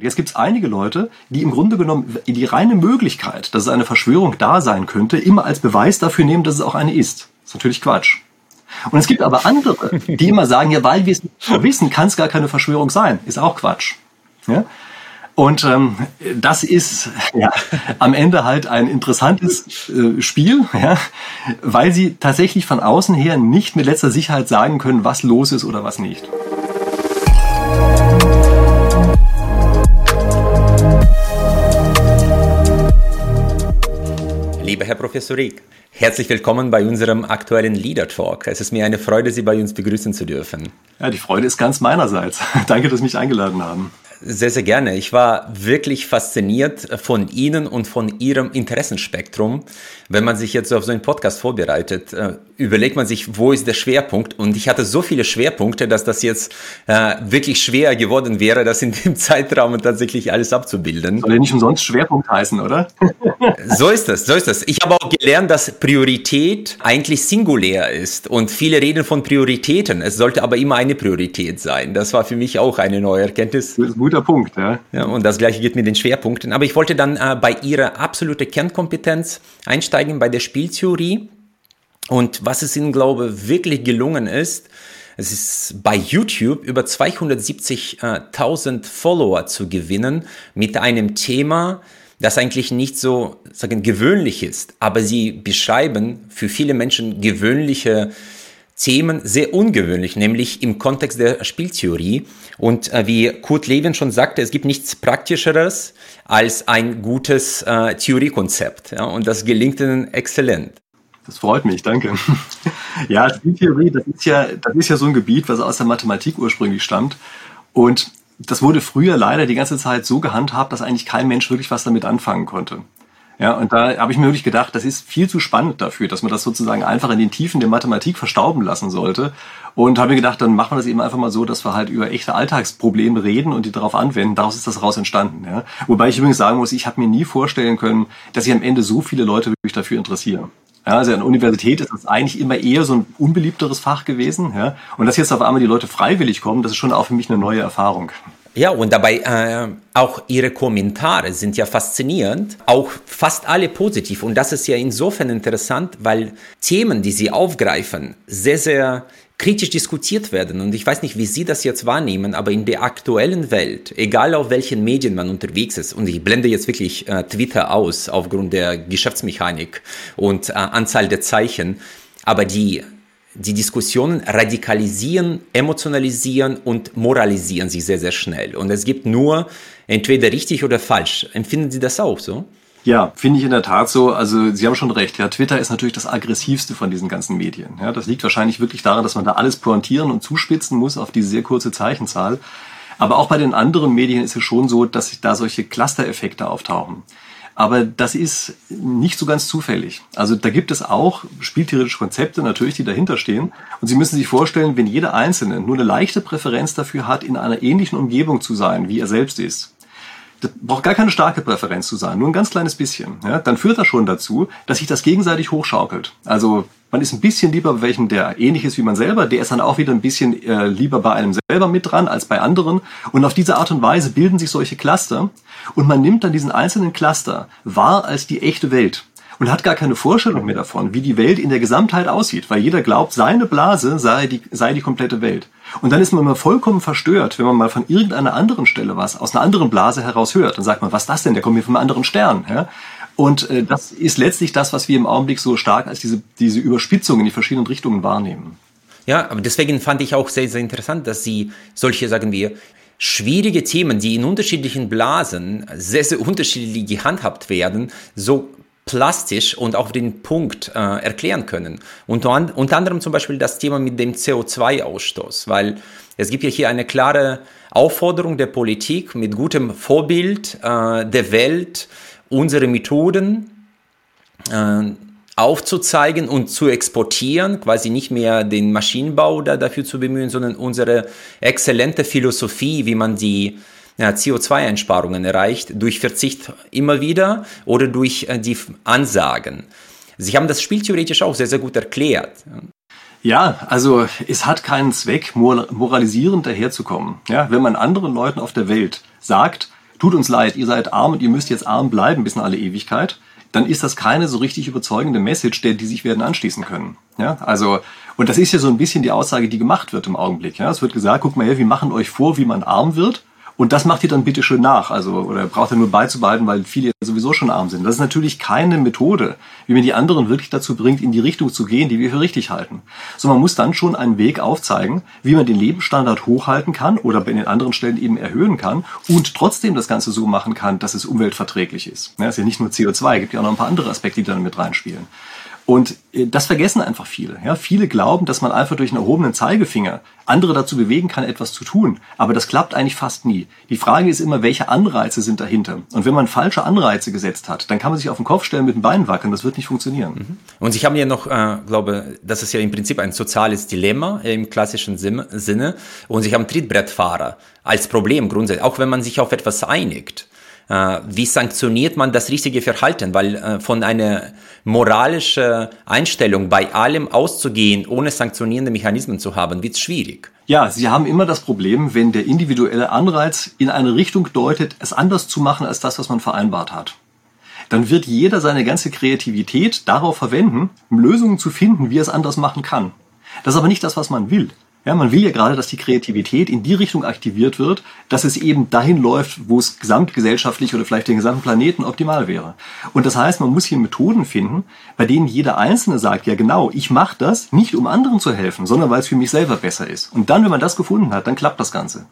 Jetzt gibt es einige Leute, die im Grunde genommen die reine Möglichkeit, dass es eine Verschwörung da sein könnte, immer als Beweis dafür nehmen, dass es auch eine ist. Das ist natürlich Quatsch. Und es gibt aber andere, die immer sagen, ja, weil wir es nicht wissen, kann es gar keine Verschwörung sein. Ist auch Quatsch. Ja? Und ähm, das ist ja, am Ende halt ein interessantes äh, Spiel, ja, weil sie tatsächlich von außen her nicht mit letzter Sicherheit sagen können, was los ist oder was nicht. Lieber Herr Professor Rieck, herzlich willkommen bei unserem aktuellen Leader Talk. Es ist mir eine Freude, Sie bei uns begrüßen zu dürfen. Ja, die Freude ist ganz meinerseits. Danke, dass Sie mich eingeladen haben. Sehr, sehr gerne. Ich war wirklich fasziniert von Ihnen und von Ihrem Interessenspektrum. Wenn man sich jetzt auf so einen Podcast vorbereitet, äh, überlegt man sich, wo ist der Schwerpunkt? Und ich hatte so viele Schwerpunkte, dass das jetzt äh, wirklich schwer geworden wäre, das in dem Zeitraum tatsächlich alles abzubilden. Soll ja nicht umsonst Schwerpunkt heißen, oder? so ist es, so ist es. Ich habe auch gelernt, dass Priorität eigentlich singulär ist. Und viele reden von Prioritäten. Es sollte aber immer eine Priorität sein. Das war für mich auch eine neue Erkenntnis. Guter Punkt, ja. ja und das gleiche geht mit den Schwerpunkten. Aber ich wollte dann äh, bei Ihrer absolute Kernkompetenz einsteigen, bei der Spieltheorie. Und was es ihnen, glaube ich, wirklich gelungen ist, es ist bei YouTube über 270.000 Follower zu gewinnen mit einem Thema, das eigentlich nicht so sagen, gewöhnlich ist, aber sie beschreiben für viele Menschen gewöhnliche Themen sehr ungewöhnlich, nämlich im Kontext der Spieltheorie. Und äh, wie Kurt Lewin schon sagte, es gibt nichts Praktischeres als ein gutes äh, Theoriekonzept. Ja, und das gelingt ihnen exzellent. Das freut mich, danke. ja, Spieltheorie, das ist ja, das ist ja so ein Gebiet, was aus der Mathematik ursprünglich stammt. Und das wurde früher leider die ganze Zeit so gehandhabt, dass eigentlich kein Mensch wirklich was damit anfangen konnte. Ja, und da habe ich mir wirklich gedacht, das ist viel zu spannend dafür, dass man das sozusagen einfach in den Tiefen der Mathematik verstauben lassen sollte. Und habe mir gedacht, dann machen wir das eben einfach mal so, dass wir halt über echte Alltagsprobleme reden und die darauf anwenden. Daraus ist das daraus entstanden. Ja. Wobei ich übrigens sagen muss, ich habe mir nie vorstellen können, dass sich am Ende so viele Leute wirklich dafür interessieren. Ja, also an der Universität ist das eigentlich immer eher so ein unbeliebteres Fach gewesen. Ja? Und dass jetzt auf einmal die Leute freiwillig kommen, das ist schon auch für mich eine neue Erfahrung. Ja, und dabei äh, auch Ihre Kommentare sind ja faszinierend, auch fast alle positiv. Und das ist ja insofern interessant, weil Themen, die Sie aufgreifen, sehr, sehr kritisch diskutiert werden. Und ich weiß nicht, wie Sie das jetzt wahrnehmen, aber in der aktuellen Welt, egal auf welchen Medien man unterwegs ist, und ich blende jetzt wirklich äh, Twitter aus aufgrund der Geschäftsmechanik und äh, Anzahl der Zeichen, aber die, die Diskussionen radikalisieren, emotionalisieren und moralisieren sich sehr, sehr schnell. Und es gibt nur entweder richtig oder falsch. Empfinden Sie das auch so? Ja, finde ich in der Tat so. Also Sie haben schon recht. Ja, Twitter ist natürlich das aggressivste von diesen ganzen Medien. Ja, das liegt wahrscheinlich wirklich daran, dass man da alles pointieren und zuspitzen muss auf diese sehr kurze Zeichenzahl. Aber auch bei den anderen Medien ist es schon so, dass sich da solche Cluster-Effekte auftauchen. Aber das ist nicht so ganz zufällig. Also da gibt es auch spieltheoretische Konzepte natürlich, die dahinter stehen. Und Sie müssen sich vorstellen, wenn jeder Einzelne nur eine leichte Präferenz dafür hat, in einer ähnlichen Umgebung zu sein, wie er selbst ist, das braucht gar keine starke Präferenz zu sein, nur ein ganz kleines bisschen. Ja, dann führt das schon dazu, dass sich das gegenseitig hochschaukelt. Also man ist ein bisschen lieber bei welchem, der ähnlich ist wie man selber, der ist dann auch wieder ein bisschen äh, lieber bei einem selber mit dran als bei anderen. Und auf diese Art und Weise bilden sich solche Cluster und man nimmt dann diesen einzelnen Cluster wahr als die echte Welt und hat gar keine Vorstellung mehr davon, wie die Welt in der Gesamtheit aussieht, weil jeder glaubt, seine Blase sei die, sei die komplette Welt. Und dann ist man mal vollkommen verstört, wenn man mal von irgendeiner anderen Stelle was aus einer anderen Blase heraus hört. Dann sagt man, was ist das denn? Der kommt hier einem anderen Stern. Ja? Und äh, das ist letztlich das, was wir im Augenblick so stark als diese, diese Überspitzung in die verschiedenen Richtungen wahrnehmen. Ja, aber deswegen fand ich auch sehr, sehr interessant, dass Sie solche, sagen wir, schwierige Themen, die in unterschiedlichen Blasen sehr, sehr unterschiedlich gehandhabt werden, so plastisch und auf den Punkt äh, erklären können. Unter, unter anderem zum Beispiel das Thema mit dem CO2-Ausstoß, weil es gibt ja hier eine klare Aufforderung der Politik mit gutem Vorbild äh, der Welt, unsere Methoden äh, aufzuzeigen und zu exportieren, quasi nicht mehr den Maschinenbau da dafür zu bemühen, sondern unsere exzellente Philosophie, wie man die ja, CO2-Einsparungen erreicht, durch Verzicht immer wieder oder durch äh, die Ansagen. Sie haben das Spiel theoretisch auch sehr, sehr gut erklärt. Ja, also es hat keinen Zweck, moralisierend daherzukommen. Ja, wenn man anderen Leuten auf der Welt sagt, tut uns leid, ihr seid arm und ihr müsst jetzt arm bleiben bis in alle Ewigkeit, dann ist das keine so richtig überzeugende Message, der die sich werden anschließen können. Ja, also und das ist ja so ein bisschen die Aussage, die gemacht wird im Augenblick. Ja, es wird gesagt, guck mal her, wir machen euch vor, wie man arm wird und das macht ihr dann bitte schön nach. Also, oder braucht ihr nur beizubehalten, weil viele sowieso schon arm sind. Das ist natürlich keine Methode, wie man die anderen wirklich dazu bringt, in die Richtung zu gehen, die wir für richtig halten. So, man muss dann schon einen Weg aufzeigen, wie man den Lebensstandard hochhalten kann oder bei den anderen Stellen eben erhöhen kann und trotzdem das Ganze so machen kann, dass es umweltverträglich ist. Ja, ist ja nicht nur CO2, gibt ja auch noch ein paar andere Aspekte, die dann mit reinspielen. Und äh, das vergessen einfach viele. Ja, viele glauben, dass man einfach durch einen erhobenen Zeigefinger andere dazu bewegen kann, etwas zu tun. Aber das klappt eigentlich fast nie. Die Frage ist immer, welche Anreize sind dahinter? Und wenn man falsche Anreize gesetzt hat, dann kann man sich auf den Kopf stellen, mit den Beinen wackeln. Das wird nicht funktionieren. Mhm. Und Sie haben ja noch, äh, glaube, das ist ja im Prinzip ein soziales Dilemma im klassischen Sinne. Und Sie haben Trittbrettfahrer als Problem grundsätzlich, auch wenn man sich auf etwas einigt. Äh, wie sanktioniert man das richtige Verhalten? Weil äh, von einer moralischen Einstellung bei allem auszugehen, ohne sanktionierende Mechanismen zu haben, wird schwierig. Ja, Sie haben immer das Problem, wenn der individuelle Anreiz in eine Richtung deutet, es anders zu machen als das, was man vereinbart hat dann wird jeder seine ganze Kreativität darauf verwenden, Lösungen zu finden, wie er es anders machen kann. Das ist aber nicht das, was man will. Ja, man will ja gerade, dass die Kreativität in die Richtung aktiviert wird, dass es eben dahin läuft, wo es gesamtgesellschaftlich oder vielleicht den gesamten Planeten optimal wäre. Und das heißt, man muss hier Methoden finden, bei denen jeder Einzelne sagt, ja genau, ich mache das nicht, um anderen zu helfen, sondern weil es für mich selber besser ist. Und dann, wenn man das gefunden hat, dann klappt das Ganze.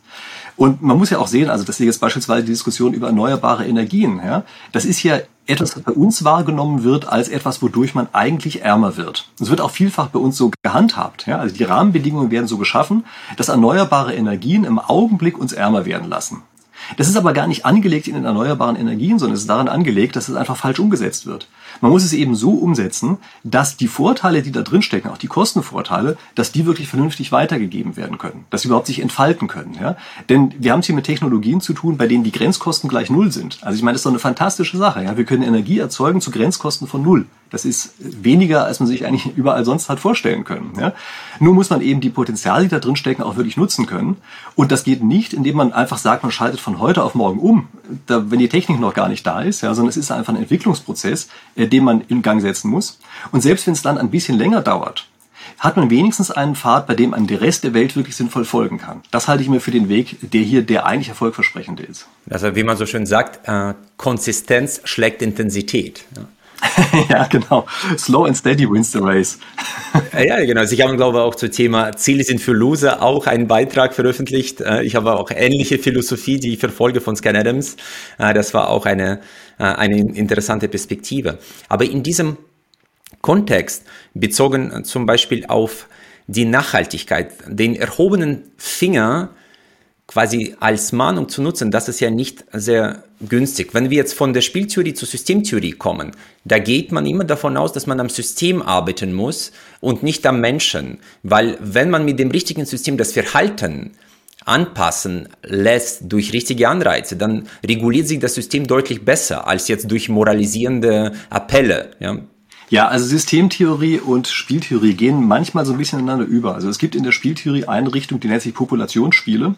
Und man muss ja auch sehen, also das ist jetzt beispielsweise die Diskussion über erneuerbare Energien. Ja, das ist ja etwas, das bei uns wahrgenommen wird als etwas, wodurch man eigentlich ärmer wird. Es wird auch vielfach bei uns so gehandhabt. Ja, also die Rahmenbedingungen werden so geschaffen, dass erneuerbare Energien im Augenblick uns ärmer werden lassen. Das ist aber gar nicht angelegt in den erneuerbaren Energien, sondern es ist daran angelegt, dass es einfach falsch umgesetzt wird. Man muss es eben so umsetzen, dass die Vorteile, die da drin stecken, auch die Kostenvorteile, dass die wirklich vernünftig weitergegeben werden können, dass sie überhaupt sich entfalten können. Ja? Denn wir haben es hier mit Technologien zu tun, bei denen die Grenzkosten gleich null sind. Also ich meine, das ist doch eine fantastische Sache. Ja? Wir können Energie erzeugen zu Grenzkosten von null. Das ist weniger, als man sich eigentlich überall sonst hat vorstellen können. Ja? Nur muss man eben die Potenziale, die da drin stecken, auch wirklich nutzen können. Und das geht nicht, indem man einfach sagt, man schaltet von heute auf morgen um, da, wenn die Technik noch gar nicht da ist, ja, sondern es ist einfach ein Entwicklungsprozess, äh, den man in Gang setzen muss. Und selbst wenn es dann ein bisschen länger dauert, hat man wenigstens einen Pfad, bei dem man der Rest der Welt wirklich sinnvoll folgen kann. Das halte ich mir für den Weg, der hier der eigentlich erfolgversprechende ist. Also wie man so schön sagt, äh, Konsistenz schlägt Intensität. Ja. ja, genau. Slow and steady wins the race. ja, genau. Also ich habe, glaube ich, auch zum Thema Ziele sind für Loser auch einen Beitrag veröffentlicht. Äh, ich habe auch ähnliche Philosophie, die ich verfolge von Scan Adams. Äh, das war auch eine, äh, eine interessante Perspektive. Aber in diesem Kontext, bezogen zum Beispiel auf die Nachhaltigkeit, den erhobenen Finger quasi als Mahnung zu nutzen, das ist ja nicht sehr günstig. Wenn wir jetzt von der Spieltheorie zur Systemtheorie kommen, da geht man immer davon aus, dass man am System arbeiten muss und nicht am Menschen. Weil wenn man mit dem richtigen System das Verhalten anpassen lässt durch richtige Anreize, dann reguliert sich das System deutlich besser als jetzt durch moralisierende Appelle. Ja. Ja, also Systemtheorie und Spieltheorie gehen manchmal so ein bisschen ineinander über. Also es gibt in der Spieltheorie eine Richtung, die nennt sich Populationsspiele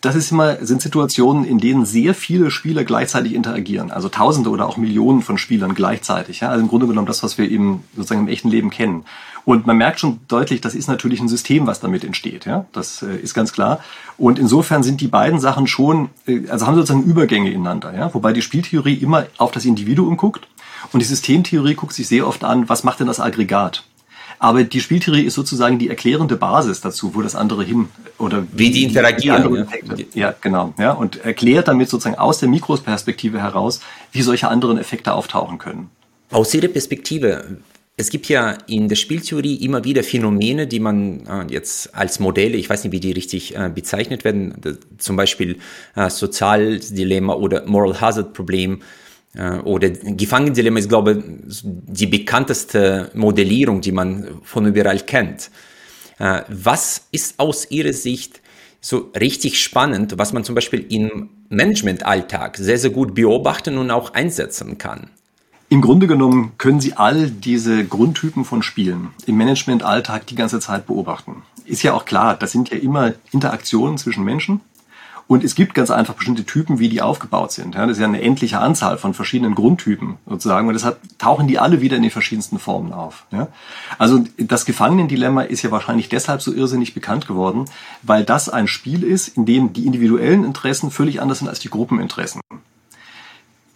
das ist immer, sind Situationen, in denen sehr viele Spieler gleichzeitig interagieren. Also Tausende oder auch Millionen von Spielern gleichzeitig. Ja? Also im Grunde genommen das, was wir eben sozusagen im echten Leben kennen. Und man merkt schon deutlich, das ist natürlich ein System, was damit entsteht. Ja? Das äh, ist ganz klar. Und insofern sind die beiden Sachen schon, äh, also haben sozusagen Übergänge ineinander. Ja? Wobei die Spieltheorie immer auf das Individuum guckt und die Systemtheorie guckt sich sehr oft an, was macht denn das Aggregat? Aber die Spieltheorie ist sozusagen die erklärende Basis dazu, wo das andere hin oder wie die interagieren. Die ja. ja, genau. Ja, und erklärt damit sozusagen aus der Mikroperspektive heraus, wie solche anderen Effekte auftauchen können. Aus Ihrer Perspektive, es gibt ja in der Spieltheorie immer wieder Phänomene, die man äh, jetzt als Modelle, ich weiß nicht, wie die richtig äh, bezeichnet werden, zum Beispiel äh, Sozialdilemma oder Moral Hazard Problem, oder Gefangenendilemma ist, glaube ich, die bekannteste Modellierung, die man von überall kennt. Äh, was ist aus Ihrer Sicht so richtig spannend, was man zum Beispiel im Managementalltag sehr, sehr gut beobachten und auch einsetzen kann? Im Grunde genommen können Sie all diese Grundtypen von Spielen im Managementalltag die ganze Zeit beobachten. Ist ja auch klar, das sind ja immer Interaktionen zwischen Menschen Und es gibt ganz einfach bestimmte Typen, wie die aufgebaut sind. Das ist ja eine endliche Anzahl von verschiedenen Grundtypen sozusagen. Und deshalb tauchen die alle wieder in den verschiedensten Formen auf. Also das Gefangenendilemma ist ja wahrscheinlich deshalb so irrsinnig bekannt geworden, weil das ein Spiel ist, in dem die individuellen Interessen völlig anders sind als die Gruppeninteressen.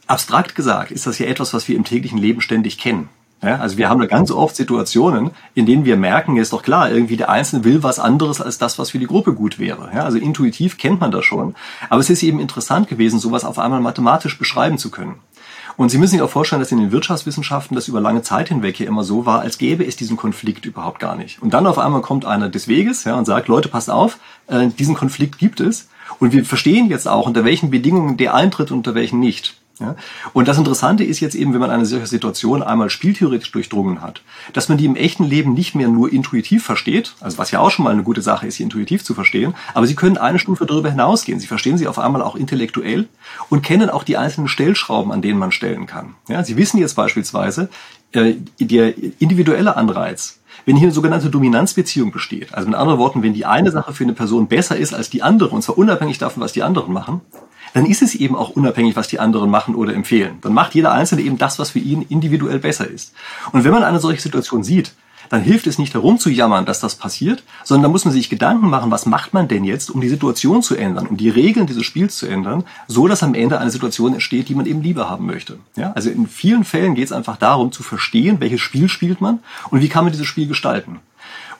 Abstrakt gesagt ist das ja etwas, was wir im täglichen Leben ständig kennen. Ja, also wir haben da ganz oft Situationen, in denen wir merken, ist doch klar, irgendwie der Einzelne will was anderes als das, was für die Gruppe gut wäre. Ja, also intuitiv kennt man das schon. Aber es ist eben interessant gewesen, sowas auf einmal mathematisch beschreiben zu können. Und Sie müssen sich auch vorstellen, dass in den Wirtschaftswissenschaften das über lange Zeit hinweg hier immer so war, als gäbe es diesen Konflikt überhaupt gar nicht. Und dann auf einmal kommt einer des Weges ja, und sagt, Leute, passt auf, äh, diesen Konflikt gibt es. Und wir verstehen jetzt auch, unter welchen Bedingungen der eintritt und unter welchen nicht. Ja? Und das Interessante ist jetzt eben, wenn man eine solche Situation einmal spieltheoretisch durchdrungen hat, dass man die im echten Leben nicht mehr nur intuitiv versteht, also was ja auch schon mal eine gute Sache ist, sie intuitiv zu verstehen, aber sie können eine Stufe darüber hinausgehen. Sie verstehen sie auf einmal auch intellektuell und kennen auch die einzelnen Stellschrauben, an denen man stellen kann. Ja? Sie wissen jetzt beispielsweise, äh, der individuelle Anreiz, wenn hier eine sogenannte Dominanzbeziehung besteht, also mit anderen Worten, wenn die eine Sache für eine Person besser ist als die andere, und zwar unabhängig davon, was die anderen machen, dann ist es eben auch unabhängig, was die anderen machen oder empfehlen. Dann macht jeder Einzelne eben das, was für ihn individuell besser ist. Und wenn man eine solche Situation sieht, dann hilft es nicht herum zu jammern, dass das passiert, sondern da muss man sich Gedanken machen, was macht man denn jetzt, um die Situation zu ändern, um die Regeln dieses Spiels zu ändern, so dass am Ende eine Situation entsteht, die man eben lieber haben möchte. Ja? Also in vielen Fällen geht es einfach darum zu verstehen, welches Spiel spielt man und wie kann man dieses Spiel gestalten.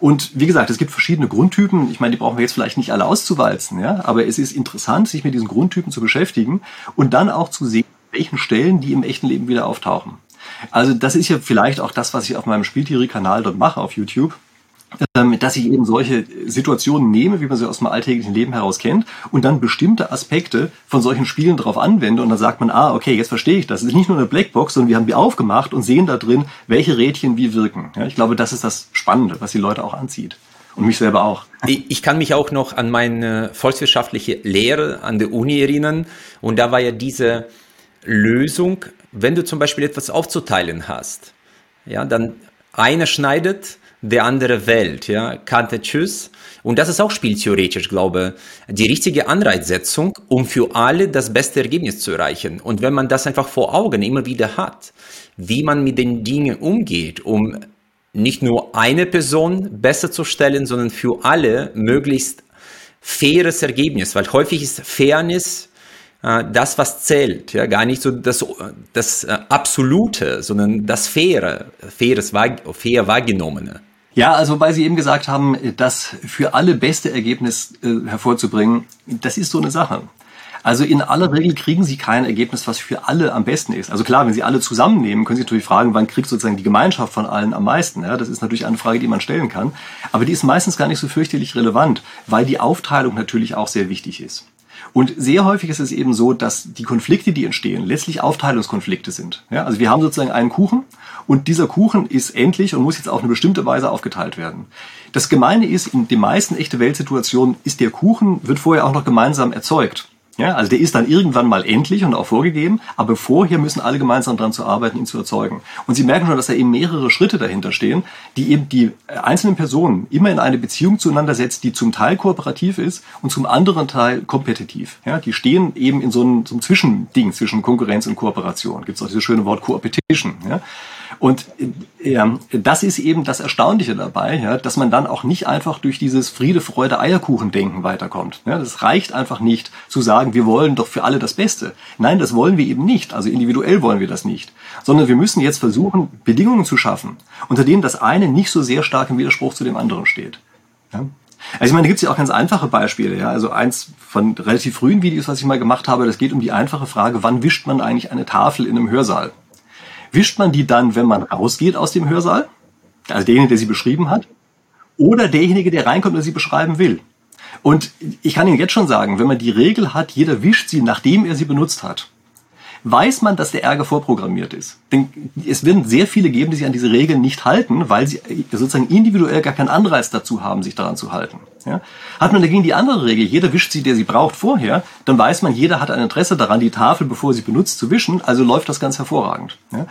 Und wie gesagt, es gibt verschiedene Grundtypen. Ich meine, die brauchen wir jetzt vielleicht nicht alle auszuwalzen, ja, aber es ist interessant, sich mit diesen Grundtypen zu beschäftigen und dann auch zu sehen, welchen Stellen die im echten Leben wieder auftauchen. Also das ist ja vielleicht auch das, was ich auf meinem Spieltheorie-Kanal dort mache auf YouTube dass ich eben solche Situationen nehme, wie man sie aus dem alltäglichen Leben heraus kennt, und dann bestimmte Aspekte von solchen Spielen darauf anwende und dann sagt man, ah, okay, jetzt verstehe ich das. Es ist nicht nur eine Blackbox, sondern wir haben die aufgemacht und sehen da drin, welche Rädchen wie wirken. Ja, ich glaube, das ist das Spannende, was die Leute auch anzieht. Und mich selber auch. Ich kann mich auch noch an meine volkswirtschaftliche Lehre an der Uni erinnern. Und da war ja diese Lösung, wenn du zum Beispiel etwas aufzuteilen hast, ja, dann einer schneidet der andere Welt, ja, Kante Tschüss. Und das ist auch spieltheoretisch, glaube die richtige Anreizsetzung, um für alle das beste Ergebnis zu erreichen. Und wenn man das einfach vor Augen immer wieder hat, wie man mit den Dingen umgeht, um nicht nur eine Person besser zu stellen, sondern für alle möglichst faires Ergebnis, weil häufig ist Fairness äh, das, was zählt, ja, gar nicht so das, das äh, Absolute, sondern das Faire, faires, fair wahrgenommene. Ja, also weil Sie eben gesagt haben, das für alle beste Ergebnis äh, hervorzubringen, das ist so eine Sache. Also in aller Regel kriegen Sie kein Ergebnis, was für alle am besten ist. Also klar, wenn Sie alle zusammennehmen, können Sie natürlich fragen, wann kriegt sozusagen die Gemeinschaft von allen am meisten. Ja, das ist natürlich eine Frage, die man stellen kann. Aber die ist meistens gar nicht so fürchterlich relevant, weil die Aufteilung natürlich auch sehr wichtig ist. Und sehr häufig ist es eben so, dass die Konflikte, die entstehen, letztlich Aufteilungskonflikte sind. Ja, also wir haben sozusagen einen Kuchen und dieser Kuchen ist endlich und muss jetzt auf eine bestimmte Weise aufgeteilt werden. Das Gemeine ist, in den meisten echte Weltsituationen ist der Kuchen, wird vorher auch noch gemeinsam erzeugt. Ja, also der ist dann irgendwann mal endlich und auch vorgegeben, aber vorher müssen alle gemeinsam dran zu arbeiten, ihn zu erzeugen. Und Sie merken schon, dass da eben mehrere Schritte dahinter stehen, die eben die einzelnen Personen immer in eine Beziehung zueinander setzt, die zum Teil kooperativ ist und zum anderen Teil kompetitiv. Ja, die stehen eben in so einem, so einem Zwischending zwischen Konkurrenz und Kooperation. Gibt es auch dieses schöne Wort Coopetition. Ja? Und ja, das ist eben das Erstaunliche dabei, ja, dass man dann auch nicht einfach durch dieses Friede, Freude, Eierkuchen-Denken weiterkommt. Ja, das reicht einfach nicht zu sagen, wir wollen doch für alle das Beste. Nein, das wollen wir eben nicht. Also individuell wollen wir das nicht. Sondern wir müssen jetzt versuchen, Bedingungen zu schaffen, unter denen das eine nicht so sehr stark im Widerspruch zu dem anderen steht. Ja? Also ich meine, da gibt es ja auch ganz einfache Beispiele. Ja? Also eins von relativ frühen Videos, was ich mal gemacht habe, das geht um die einfache Frage, wann wischt man eigentlich eine Tafel in einem Hörsaal? Wischt man die dann, wenn man rausgeht aus dem Hörsaal? Also derjenige, der sie beschrieben hat? Oder derjenige, der reinkommt und sie beschreiben will? Und ich kann Ihnen jetzt schon sagen, wenn man die Regel hat, jeder wischt sie, nachdem er sie benutzt hat, weiß man, dass der Ärger vorprogrammiert ist. Denn es werden sehr viele geben, die sich an diese Regeln nicht halten, weil sie sozusagen individuell gar keinen Anreiz dazu haben, sich daran zu halten. Ja? Hat man dagegen die andere Regel, jeder wischt sie, der sie braucht, vorher, dann weiß man, jeder hat ein Interesse daran, die Tafel, bevor sie benutzt, zu wischen, also läuft das ganz hervorragend. Ja?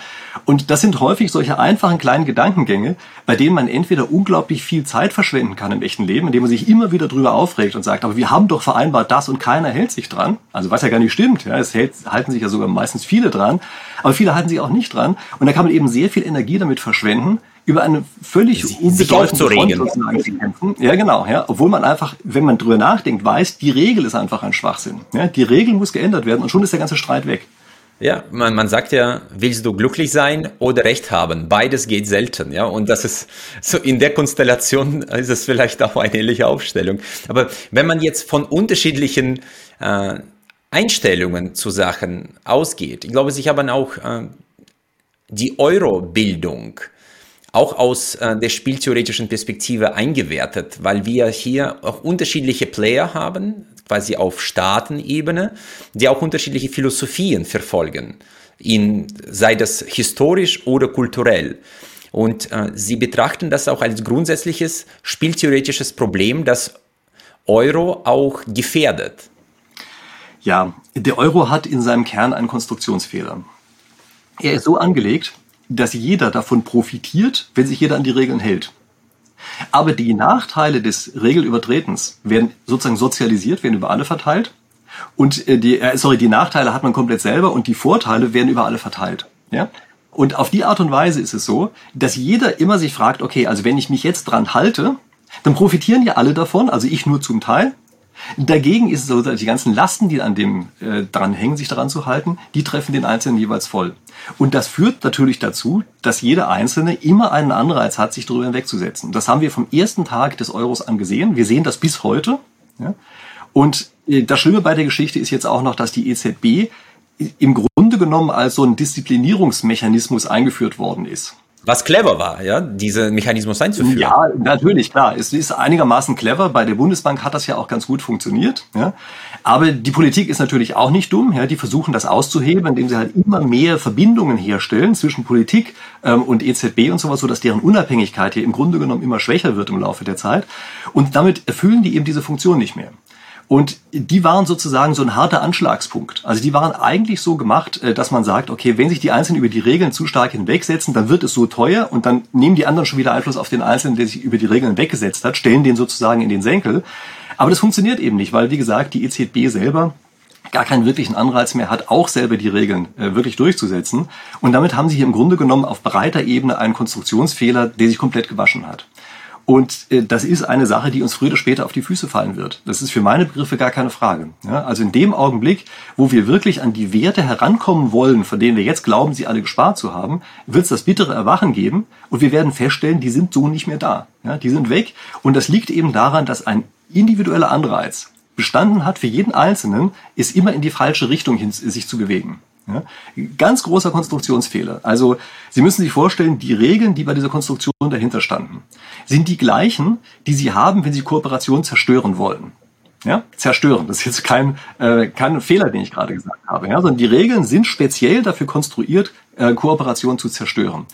Und das sind häufig solche einfachen kleinen Gedankengänge, bei denen man entweder unglaublich viel Zeit verschwenden kann im echten Leben, indem man sich immer wieder drüber aufregt und sagt, aber wir haben doch vereinbart das und keiner hält sich dran. Also was ja gar nicht stimmt. Ja? Es hält, halten sich ja sogar meistens viele dran, aber viele halten sich auch nicht dran. Und da kann man eben sehr viel Energie damit verschwenden, über eine völlig zu kämpfen. Ja, genau. Ja, obwohl man einfach, wenn man drüber nachdenkt, weiß, die Regel ist einfach ein Schwachsinn. Ja, die Regel muss geändert werden und schon ist der ganze Streit weg. Ja, man, man sagt ja, willst du glücklich sein oder Recht haben? Beides geht selten, ja. Und das ist so in der Konstellation ist es vielleicht auch eine ähnliche Aufstellung. Aber wenn man jetzt von unterschiedlichen äh, Einstellungen zu Sachen ausgeht, ich glaube, sich haben auch äh, die Euro-Bildung auch aus äh, der spieltheoretischen Perspektive eingewertet, weil wir hier auch unterschiedliche Player haben, quasi auf Staatenebene, die auch unterschiedliche Philosophien verfolgen, in, sei das historisch oder kulturell. Und äh, sie betrachten das auch als grundsätzliches spieltheoretisches Problem, das Euro auch gefährdet. Ja, der Euro hat in seinem Kern einen Konstruktionsfehler. Er ist so angelegt, dass jeder davon profitiert, wenn sich jeder an die Regeln hält. Aber die Nachteile des Regelübertretens werden sozusagen sozialisiert, werden über alle verteilt. Und äh, die, äh, sorry, die Nachteile hat man komplett selber und die Vorteile werden über alle verteilt. Ja? Und auf die Art und Weise ist es so, dass jeder immer sich fragt, okay, also wenn ich mich jetzt dran halte, dann profitieren ja alle davon, also ich nur zum Teil. Dagegen ist es so, dass die ganzen Lasten, die an dem äh, dran hängen, sich daran zu halten, die treffen den Einzelnen jeweils voll. Und das führt natürlich dazu, dass jeder Einzelne immer einen Anreiz hat, sich darüber hinwegzusetzen. Das haben wir vom ersten Tag des Euros angesehen. Wir sehen das bis heute. Ja? Und äh, das Schlimme bei der Geschichte ist jetzt auch noch, dass die EZB im Grunde genommen als so ein Disziplinierungsmechanismus eingeführt worden ist was clever war, ja, diesen Mechanismus einzuführen. Ja, natürlich, klar. Es ist einigermaßen clever. Bei der Bundesbank hat das ja auch ganz gut funktioniert. Ja. Aber die Politik ist natürlich auch nicht dumm. Ja. Die versuchen das auszuheben, indem sie halt immer mehr Verbindungen herstellen zwischen Politik ähm, und EZB und sowas, sodass deren Unabhängigkeit hier im Grunde genommen immer schwächer wird im Laufe der Zeit. Und damit erfüllen die eben diese Funktion nicht mehr. Und die waren sozusagen so ein harter Anschlagspunkt. Also die waren eigentlich so gemacht, äh, dass man sagt, okay, wenn sich die Einzelnen über die Regeln zu stark hinwegsetzen, dann wird es so teuer und dann nehmen die anderen schon wieder Einfluss auf den Einzelnen, der sich über die Regeln weggesetzt hat, stellen den sozusagen in den Senkel. Aber das funktioniert eben nicht, weil, wie gesagt, die EZB selber gar keinen wirklichen Anreiz mehr hat, auch selber die Regeln äh, wirklich durchzusetzen. Und damit haben sie hier im Grunde genommen auf breiter Ebene einen Konstruktionsfehler, der sich komplett gewaschen hat. Und äh, das ist eine Sache, die uns früher oder später auf die Füße fallen wird. Das ist für meine Begriffe gar keine Frage. Ja, also in dem Augenblick, wo wir wirklich an die Werte herankommen wollen, von denen wir jetzt glauben, sie alle gespart zu haben, wird es das bittere Erwachen geben und wir werden feststellen, die sind so nicht mehr da. Ja, die sind weg und das liegt eben daran, dass ein individueller Anreiz bestanden hat für jeden Einzelnen, ist immer in die falsche Richtung hin, sich zu bewegen. Ja? Ganz großer Konstruktionsfehler. Also Sie müssen sich vorstellen, die Regeln, die bei dieser Konstruktion dahinter standen, sind die gleichen, die Sie haben, wenn Sie Kooperation zerstören wollen. Ja, zerstören. Das ist jetzt kein, äh, kein Fehler, den ich gerade gesagt habe. Ja, sondern die Regeln sind speziell dafür konstruiert, äh, Kooperation zu zerstören.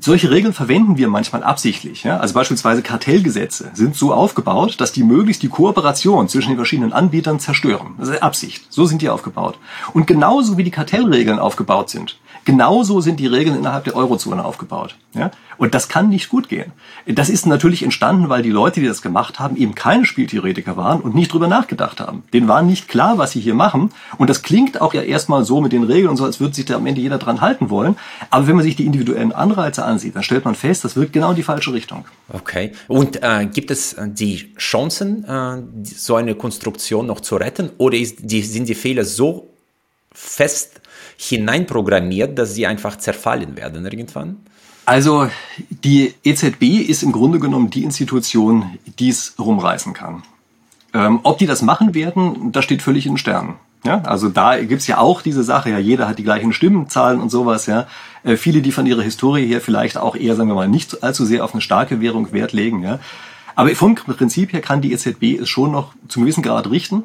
Solche Regeln verwenden wir manchmal absichtlich. Ja? Also beispielsweise Kartellgesetze sind so aufgebaut, dass die möglichst die Kooperation zwischen den verschiedenen Anbietern zerstören. Das ist Absicht. So sind die aufgebaut. Und genauso wie die Kartellregeln aufgebaut sind, Genauso sind die Regeln innerhalb der Eurozone aufgebaut. Ja? Und das kann nicht gut gehen. Das ist natürlich entstanden, weil die Leute, die das gemacht haben, eben keine Spieltheoretiker waren und nicht drüber nachgedacht haben. Denen war nicht klar, was sie hier machen. Und das klingt auch ja erstmal so mit den Regeln und so, als würde sich da am Ende jeder dran halten wollen. Aber wenn man sich die individuellen Anreize ansieht, dann stellt man fest, das wirkt genau in die falsche Richtung. Okay. Und äh, gibt es äh, die Chancen, äh, so eine Konstruktion noch zu retten? Oder ist die, sind die Fehler so fest hineinprogrammiert, dass sie einfach zerfallen werden irgendwann? Also die EZB ist im Grunde genommen die Institution, die es rumreißen kann. Ähm, ob die das machen werden, das steht völlig in den Sternen. Ja, also da gibt's ja auch diese Sache, ja, jeder hat die gleichen Stimmenzahlen und sowas, ja. Äh, viele, die von ihrer Historie her vielleicht auch eher, sagen wir mal, nicht allzu sehr auf eine starke Währung Wert legen, ja. Aber vom Prinzip her kann die EZB es schon noch zum gewissen Grad richten.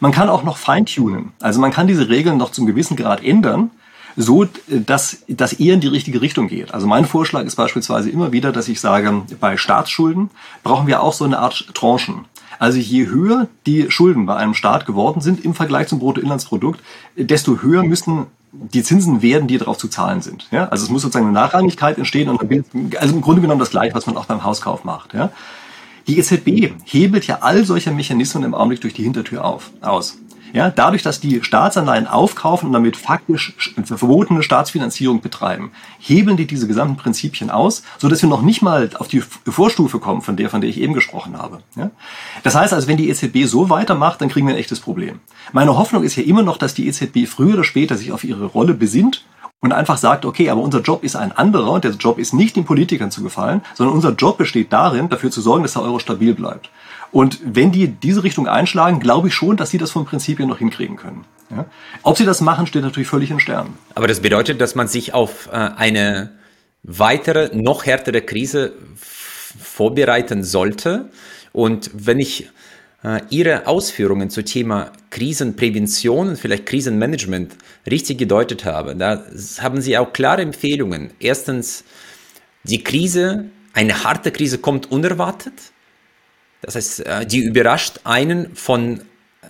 Man kann auch noch feintunen. Also man kann diese Regeln noch zum gewissen Grad ändern, so dass das eher in die richtige Richtung geht. Also mein Vorschlag ist beispielsweise immer wieder, dass ich sage, bei Staatsschulden brauchen wir auch so eine Art Tranchen. Also je höher die Schulden bei einem Staat geworden sind im Vergleich zum Bruttoinlandsprodukt, desto höher müssen die Zinsen werden, die darauf zu zahlen sind. Ja? Also es muss sozusagen eine Nachrangigkeit entstehen und also im Grunde genommen das gleiche, was man auch beim Hauskauf macht. Ja? Die EZB hebelt ja all solche Mechanismen im Augenblick durch die Hintertür auf, aus. Ja, dadurch, dass die Staatsanleihen aufkaufen und damit faktisch verbotene Staatsfinanzierung betreiben, hebeln die diese gesamten Prinzipien aus, so dass wir noch nicht mal auf die Vorstufe kommen, von der, von der ich eben gesprochen habe. Ja? Das heißt also, wenn die EZB so weitermacht, dann kriegen wir ein echtes Problem. Meine Hoffnung ist ja immer noch, dass die EZB früher oder später sich auf ihre Rolle besinnt und einfach sagt, okay, aber unser Job ist ein anderer und der Job ist nicht den Politikern zu gefallen, sondern unser Job besteht darin, dafür zu sorgen, dass der Euro stabil bleibt. Und wenn die diese Richtung einschlagen, glaube ich schon, dass sie das vom Prinzip her noch hinkriegen können. Ja? Ob sie das machen, steht natürlich völlig in Sternen. Aber das bedeutet, dass man sich auf äh, eine weitere, noch härtere Krise vorbereiten sollte. Und wenn ich Ihre Ausführungen zum Thema Krisenprävention und vielleicht Krisenmanagement richtig gedeutet habe, da haben Sie auch klare Empfehlungen. Erstens, die Krise, eine harte Krise kommt unerwartet. Das heißt, äh, die überrascht einen von,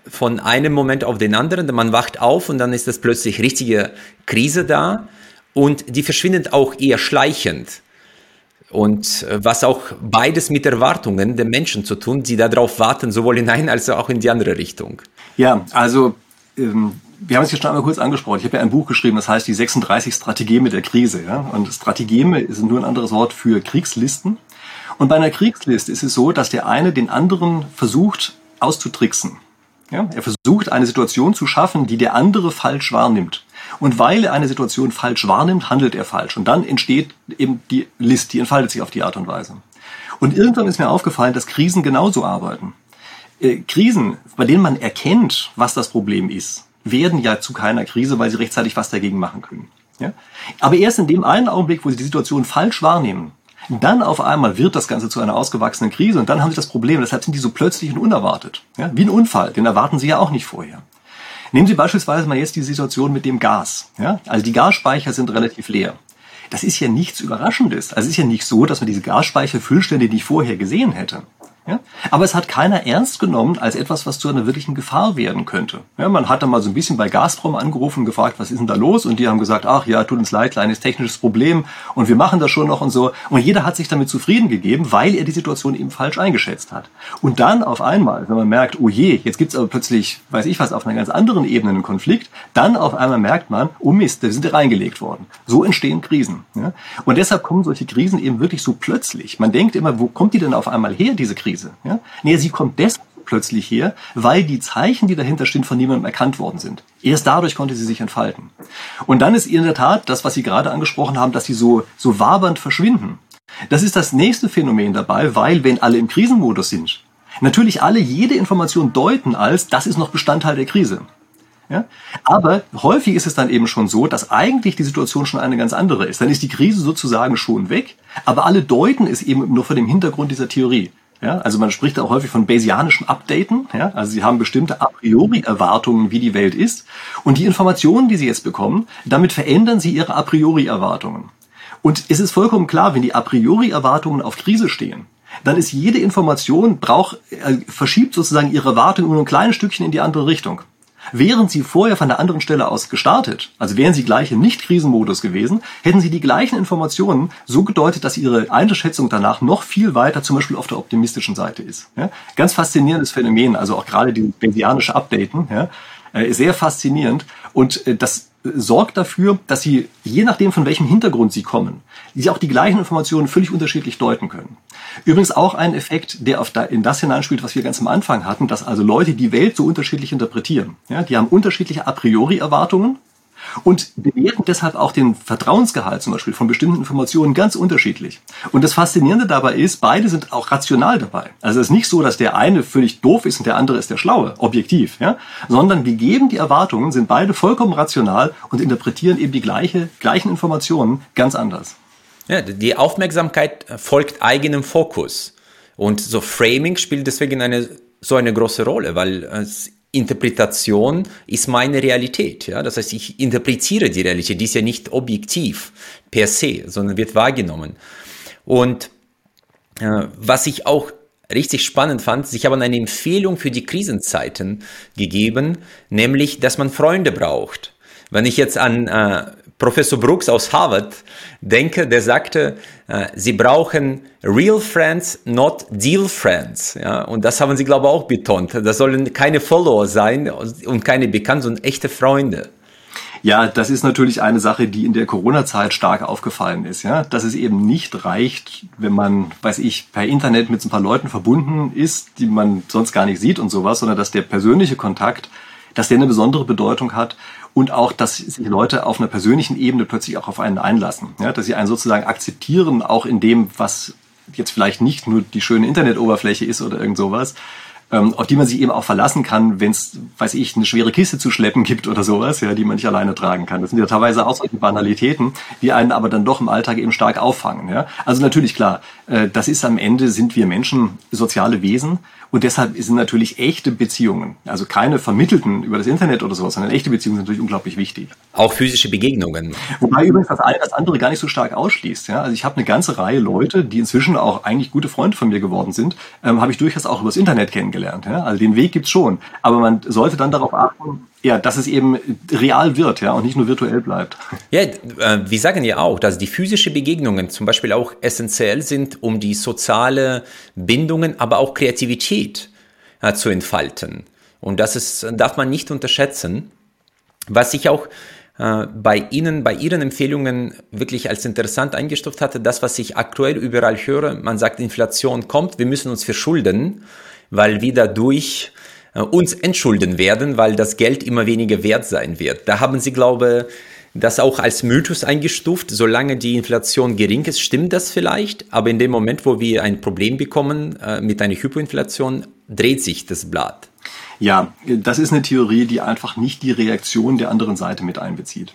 von einem Moment auf den anderen. Man wacht auf und dann ist das plötzlich richtige Krise da. Und die verschwindet auch eher schleichend. Und äh, was auch beides mit Erwartungen der Menschen zu tun, die darauf warten, sowohl in eine als auch in die andere Richtung. Ja, also ähm, wir haben es hier schon einmal kurz angesprochen. Ich habe ja ein Buch geschrieben, das heißt die 36 Strategeme der Krise. Ja? Und Strategeme ist nur ein anderes Wort für Kriegslisten. Und bei einer Kriegsliste ist es so, dass der eine den anderen versucht auszutricksen. Ja? Er versucht eine Situation zu schaffen, die der andere falsch wahrnimmt. Und weil er eine Situation falsch wahrnimmt, handelt er falsch. Und dann entsteht eben die List, die entfaltet sich auf die Art und Weise. Und irgendwann ist mir aufgefallen, dass Krisen genauso arbeiten. Äh, Krisen, bei denen man erkennt, was das Problem ist, werden ja zu keiner Krise, weil sie rechtzeitig was dagegen machen können. Ja? Aber erst in dem einen Augenblick, wo sie die Situation falsch wahrnehmen, dann auf einmal wird das Ganze zu einer ausgewachsenen Krise und dann haben sie das Problem. Deshalb sind die so plötzlich und unerwartet. Ja? Wie ein Unfall, den erwarten sie ja auch nicht vorher. Nehmen Sie beispielsweise mal jetzt die Situation mit dem Gas. Ja? Also die Gasspeicher sind relativ leer. Das ist ja nichts Überraschendes. Also es ist ja nicht so, dass man diese Gasspeicherfüllstände nicht vorher gesehen hätte. Ja? Aber es hat keiner ernst genommen als etwas, was zu einer wirklichen Gefahr werden könnte. Ja, man hat dann mal so ein bisschen bei Gazprom angerufen und gefragt, was ist denn da los? Und die haben gesagt, ach ja, tut uns leid, kleines technisches Problem und wir machen das schon noch und so. Und jeder hat sich damit zufrieden gegeben, weil er die Situation eben falsch eingeschätzt hat. Und dann auf einmal, wenn man merkt, oh je, jetzt gibt's aber plötzlich, weiß ich was, auf einer ganz anderen Ebene einen Konflikt, dann auf einmal merkt man, oh Mist, da sind reingelegt worden. So entstehen Krisen. Ja? Und deshalb kommen solche Krisen eben wirklich so plötzlich. Man denkt immer, wo kommt die denn auf einmal her, diese Krise? Krise. Ja? Nee, sie kommt deshalb plötzlich her, weil die Zeichen, die dahinter stehen, von niemandem erkannt worden sind. Erst dadurch konnte sie sich entfalten. Und dann ist in der Tat das, was Sie gerade angesprochen haben, dass sie so, so wabernd verschwinden. Das ist das nächste Phänomen dabei, weil wenn alle im Krisenmodus sind, natürlich alle jede Information deuten als, das ist noch Bestandteil der Krise. Ja? Aber häufig ist es dann eben schon so, dass eigentlich die Situation schon eine ganz andere ist. Dann ist die Krise sozusagen schon weg, aber alle deuten es eben nur vor dem Hintergrund dieser Theorie. Ja, also man spricht auch häufig von Bayesianischem Updaten. Ja, also sie haben bestimmte a priori Erwartungen, wie die Welt ist. Und die Informationen, die sie jetzt bekommen, damit verändern sie ihre a priori Erwartungen. Und es ist vollkommen klar, wenn die a priori Erwartungen auf Krise stehen, dann ist jede Information braucht, äh, verschiebt sozusagen ihre Erwartungen nur ein kleines Stückchen in die andere Richtung. Wären Sie vorher von der anderen Stelle aus gestartet, also wären Sie gleich im Nicht-Krisenmodus gewesen, hätten Sie die gleichen Informationen so gedeutet, dass Ihre Einschätzung danach noch viel weiter zum Beispiel auf der optimistischen Seite ist. Ja? Ganz faszinierendes Phänomen, also auch gerade die Bayesianische Updaten, ja? Äh, sehr faszinierend. Und äh, das sorgt dafür, dass sie, je nachdem von welchem Hintergrund sie kommen, sie auch die gleichen Informationen völlig unterschiedlich deuten können. Übrigens auch ein Effekt, der auf da, in das hineinspielt, was wir ganz am Anfang hatten, dass also Leute die Welt so unterschiedlich interpretieren. Ja, die haben unterschiedliche a priori Erwartungen und bewerten deshalb auch den Vertrauensgehalt zum Beispiel von bestimmten Informationen ganz unterschiedlich. Und das Faszinierende dabei ist, beide sind auch rational dabei. Also es ist nicht so, dass der eine völlig doof ist und der andere ist der Schlaue, objektiv, ja? sondern gegeben die Erwartungen sind beide vollkommen rational und interpretieren eben die gleiche, gleichen Informationen ganz anders. Ja, die Aufmerksamkeit folgt eigenem Fokus. Und so Framing spielt deswegen eine, so eine große Rolle, weil es Interpretation ist meine Realität. Ja? Das heißt, ich interpretiere die Realität, die ist ja nicht objektiv per se, sondern wird wahrgenommen. Und äh, was ich auch richtig spannend fand, ich habe eine Empfehlung für die Krisenzeiten gegeben, nämlich, dass man Freunde braucht. Wenn ich jetzt an äh, Professor Brooks aus Harvard denke, der sagte, äh, sie brauchen real friends, not deal friends. Ja, und das haben sie, glaube ich, auch betont. Das sollen keine Follower sein und keine Bekannten, sondern echte Freunde. Ja, das ist natürlich eine Sache, die in der Corona-Zeit stark aufgefallen ist, ja, dass es eben nicht reicht, wenn man, weiß ich, per Internet mit so ein paar Leuten verbunden ist, die man sonst gar nicht sieht und sowas, sondern dass der persönliche Kontakt, dass der eine besondere Bedeutung hat und auch, dass sich Leute auf einer persönlichen Ebene plötzlich auch auf einen einlassen, ja, dass sie einen sozusagen akzeptieren, auch in dem, was jetzt vielleicht nicht nur die schöne Internetoberfläche ist oder irgend sowas, ähm, auf die man sich eben auch verlassen kann, wenn es, weiß ich, eine schwere Kiste zu schleppen gibt oder sowas, ja, die man nicht alleine tragen kann. Das sind ja teilweise auch solche Banalitäten, die einen aber dann doch im Alltag eben stark auffangen. Ja. Also natürlich klar, äh, das ist am Ende sind wir Menschen soziale Wesen und deshalb sind natürlich echte Beziehungen, also keine vermittelten über das Internet oder sowas, sondern echte Beziehungen sind natürlich unglaublich wichtig. Auch physische Begegnungen. Wobei übrigens das eine das andere gar nicht so stark ausschließt. Ja? Also ich habe eine ganze Reihe Leute, die inzwischen auch eigentlich gute Freunde von mir geworden sind, ähm, habe ich durchaus auch übers Internet kennengelernt. Ja? Also den Weg gibt's schon. Aber man sollte dann darauf achten, ja, dass es eben real wird, ja, und nicht nur virtuell bleibt. Ja, äh, wir sagen ja auch, dass die physischen Begegnungen zum Beispiel auch essentiell sind, um die soziale Bindungen, aber auch Kreativität äh, zu entfalten. Und das ist, darf man nicht unterschätzen. Was ich auch äh, bei Ihnen, bei Ihren Empfehlungen wirklich als interessant eingestuft hatte, das, was ich aktuell überall höre, man sagt, Inflation kommt, wir müssen uns verschulden, weil wir dadurch uns entschulden werden, weil das Geld immer weniger wert sein wird. Da haben Sie, glaube das auch als Mythos eingestuft. Solange die Inflation gering ist, stimmt das vielleicht. Aber in dem Moment, wo wir ein Problem bekommen äh, mit einer Hyperinflation, dreht sich das Blatt. Ja, das ist eine Theorie, die einfach nicht die Reaktion der anderen Seite mit einbezieht.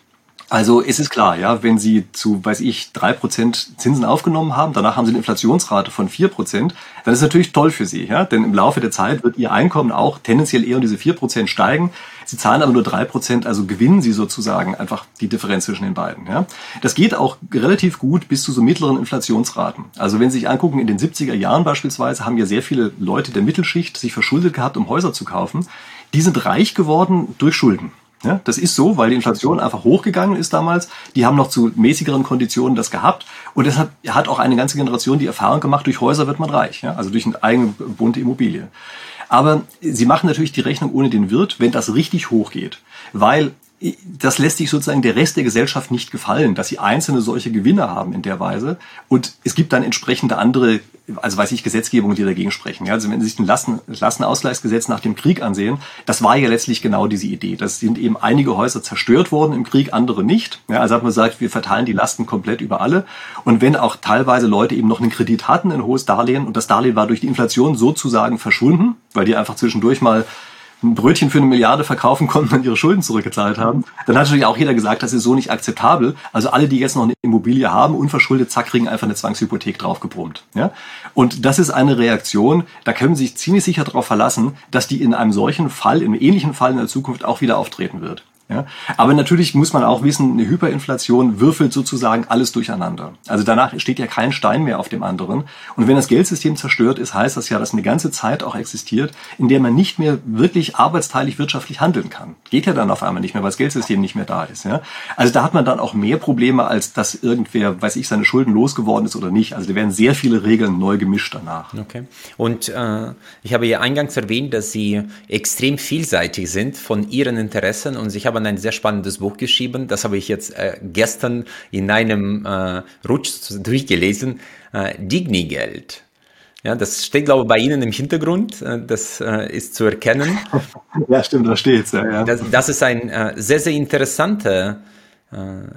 Also es ist klar, ja, wenn Sie zu, weiß ich, drei Prozent Zinsen aufgenommen haben, danach haben Sie eine Inflationsrate von vier Prozent, dann ist es natürlich toll für Sie, ja, denn im Laufe der Zeit wird Ihr Einkommen auch tendenziell eher um diese vier Prozent steigen. Sie zahlen aber nur drei Prozent, also gewinnen Sie sozusagen einfach die Differenz zwischen den beiden. Ja. Das geht auch relativ gut bis zu so mittleren Inflationsraten. Also wenn Sie sich angucken, in den 70er Jahren beispielsweise haben ja sehr viele Leute der Mittelschicht sich verschuldet gehabt, um Häuser zu kaufen. Die sind reich geworden durch Schulden. Ja, das ist so, weil die Inflation einfach hochgegangen ist damals. Die haben noch zu mäßigeren Konditionen das gehabt. Und deshalb hat auch eine ganze Generation die Erfahrung gemacht, durch Häuser wird man reich. Ja? Also durch eine eigene bunte Immobilie. Aber sie machen natürlich die Rechnung ohne den Wirt, wenn das richtig hoch geht. Weil das lässt sich sozusagen der Rest der Gesellschaft nicht gefallen, dass sie einzelne solche Gewinne haben in der Weise. Und es gibt dann entsprechende andere, also weiß ich, Gesetzgebungen, die dagegen sprechen. Also wenn Sie sich ein Lasten, Lastenausgleichsgesetz nach dem Krieg ansehen, das war ja letztlich genau diese Idee. Das sind eben einige Häuser zerstört worden im Krieg, andere nicht. Also hat man gesagt, wir verteilen die Lasten komplett über alle. Und wenn auch teilweise Leute eben noch einen Kredit hatten, ein hohes Darlehen, und das Darlehen war durch die Inflation sozusagen verschwunden, weil die einfach zwischendurch mal ein Brötchen für eine Milliarde verkaufen konnten und ihre Schulden zurückgezahlt haben, dann hat natürlich auch jeder gesagt, das ist so nicht akzeptabel. Also alle, die jetzt noch eine Immobilie haben, unverschuldet, zack, kriegen einfach eine Zwangshypothek draufgebrummt. Ja? Und das ist eine Reaktion, da können Sie sich ziemlich sicher darauf verlassen, dass die in einem solchen Fall, einem ähnlichen Fall in der Zukunft auch wieder auftreten wird. Ja? Aber natürlich muss man auch wissen, eine Hyperinflation würfelt sozusagen alles durcheinander. Also danach steht ja kein Stein mehr auf dem anderen. Und wenn das Geldsystem zerstört ist, heißt das ja, dass eine ganze Zeit auch existiert, in der man nicht mehr wirklich arbeitsteilig wirtschaftlich handeln kann. Geht ja dann auf einmal nicht mehr, weil das Geldsystem nicht mehr da ist. Ja? Also da hat man dann auch mehr Probleme, als dass irgendwer, weiß ich, seine Schulden losgeworden ist oder nicht. Also da werden sehr viele Regeln neu gemischt danach. Okay. Und äh, ich habe ja eingangs erwähnt, dass Sie extrem vielseitig sind von Ihren Interessen und ich habe haben ein sehr spannendes Buch geschrieben. Das habe ich jetzt äh, gestern in einem äh, Rutsch durchgelesen. Äh, Digni-Geld. Ja, das steht, glaube ich, bei Ihnen im Hintergrund. Äh, das äh, ist zu erkennen. Ja, stimmt, da steht's. Ja, ja. Das, das ist ein äh, sehr, sehr interessanter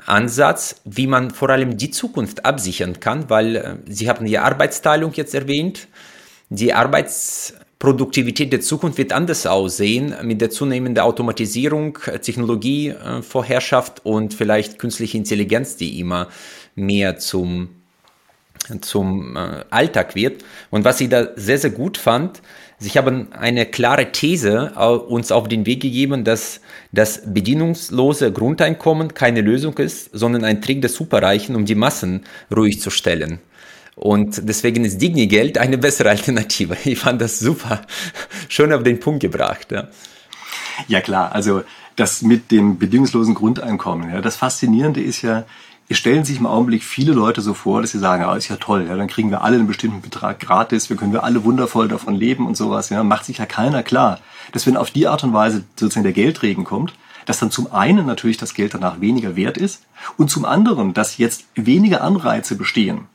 Ansatz, wie man vor allem die Zukunft absichern kann, weil Sie haben die Arbeitsteilung jetzt erwähnt. Die Arbeits Produktivität der Zukunft wird anders aussehen mit der zunehmenden Automatisierung, Technologievorherrschaft und vielleicht künstliche Intelligenz, die immer mehr zum zum äh, Alltag wird. Und was ich da sehr, sehr gut fand, Sie haben eine klare These uns auf den Weg gegeben, dass das bedienungslose Grundeinkommen keine Lösung ist, sondern ein Trick der Superreichen, um die Massen ruhig zu stellen. Und deswegen ist Digni-Geld eine bessere Alternative. Ich fand das super. Schön auf den Punkt gebracht. Ja, ja klar, also das mit dem bedingungslosen Grundeinkommen. Ja, das Faszinierende ist ja, es stellen sich im Augenblick viele Leute so vor, dass sie sagen, ah, ist ja toll, ja, dann kriegen wir alle einen bestimmten Betrag gratis, wir können wir alle wundervoll davon leben und sowas. Ja, macht sich ja keiner klar, dass wenn auf die Art und Weise sozusagen der Geldregen kommt, dass dann zum einen natürlich das Geld danach weniger wert ist und zum anderen, dass jetzt weniger Anreize bestehen,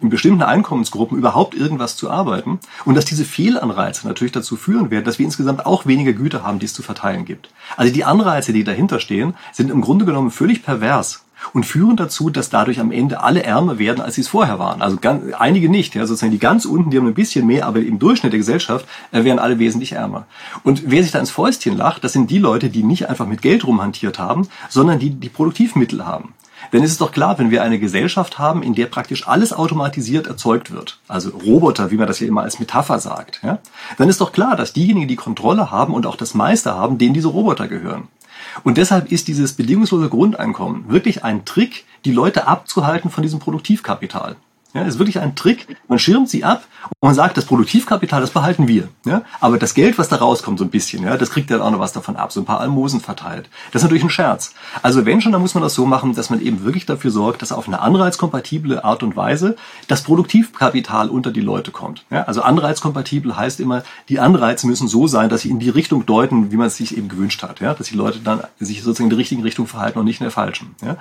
in bestimmten Einkommensgruppen überhaupt irgendwas zu arbeiten und dass diese Fehlanreize natürlich dazu führen werden, dass wir insgesamt auch weniger Güter haben, die es zu verteilen gibt. Also die Anreize, die dahinter stehen, sind im Grunde genommen völlig pervers und führen dazu, dass dadurch am Ende alle ärmer werden, als sie es vorher waren. Also ganz, einige nicht, ja, sozusagen die ganz unten, die haben ein bisschen mehr, aber im Durchschnitt der Gesellschaft äh, werden alle wesentlich ärmer. Und wer sich da ins Fäustchen lacht, das sind die Leute, die nicht einfach mit Geld rumhantiert haben, sondern die die Produktivmittel haben. Denn es ist doch klar, wenn wir eine Gesellschaft haben, in der praktisch alles automatisiert erzeugt wird, also Roboter, wie man das ja immer als Metapher sagt, ja, dann ist doch klar, dass diejenigen, die Kontrolle haben und auch das Meister haben, denen diese Roboter gehören. Und deshalb ist dieses bedingungslose Grundeinkommen wirklich ein Trick, die Leute abzuhalten von diesem Produktivkapital. Ja, ist wirklich ein Trick. Man schirmt sie ab und man sagt, das Produktivkapital, das behalten wir. Ja, aber das Geld, was da rauskommt, so ein bisschen, ja, das kriegt dann auch noch was davon ab, so ein paar Almosen verteilt. Das ist natürlich ein Scherz. Also wenn schon, dann muss man das so machen, dass man eben wirklich dafür sorgt, dass auf eine anreizkompatible Art und Weise das Produktivkapital unter die Leute kommt. Ja, also anreizkompatibel heißt immer, die Anreize müssen so sein, dass sie in die Richtung deuten, wie man es sich eben gewünscht hat. Ja, dass die Leute dann sich sozusagen in der richtigen Richtung verhalten und nicht in der falschen. Ja,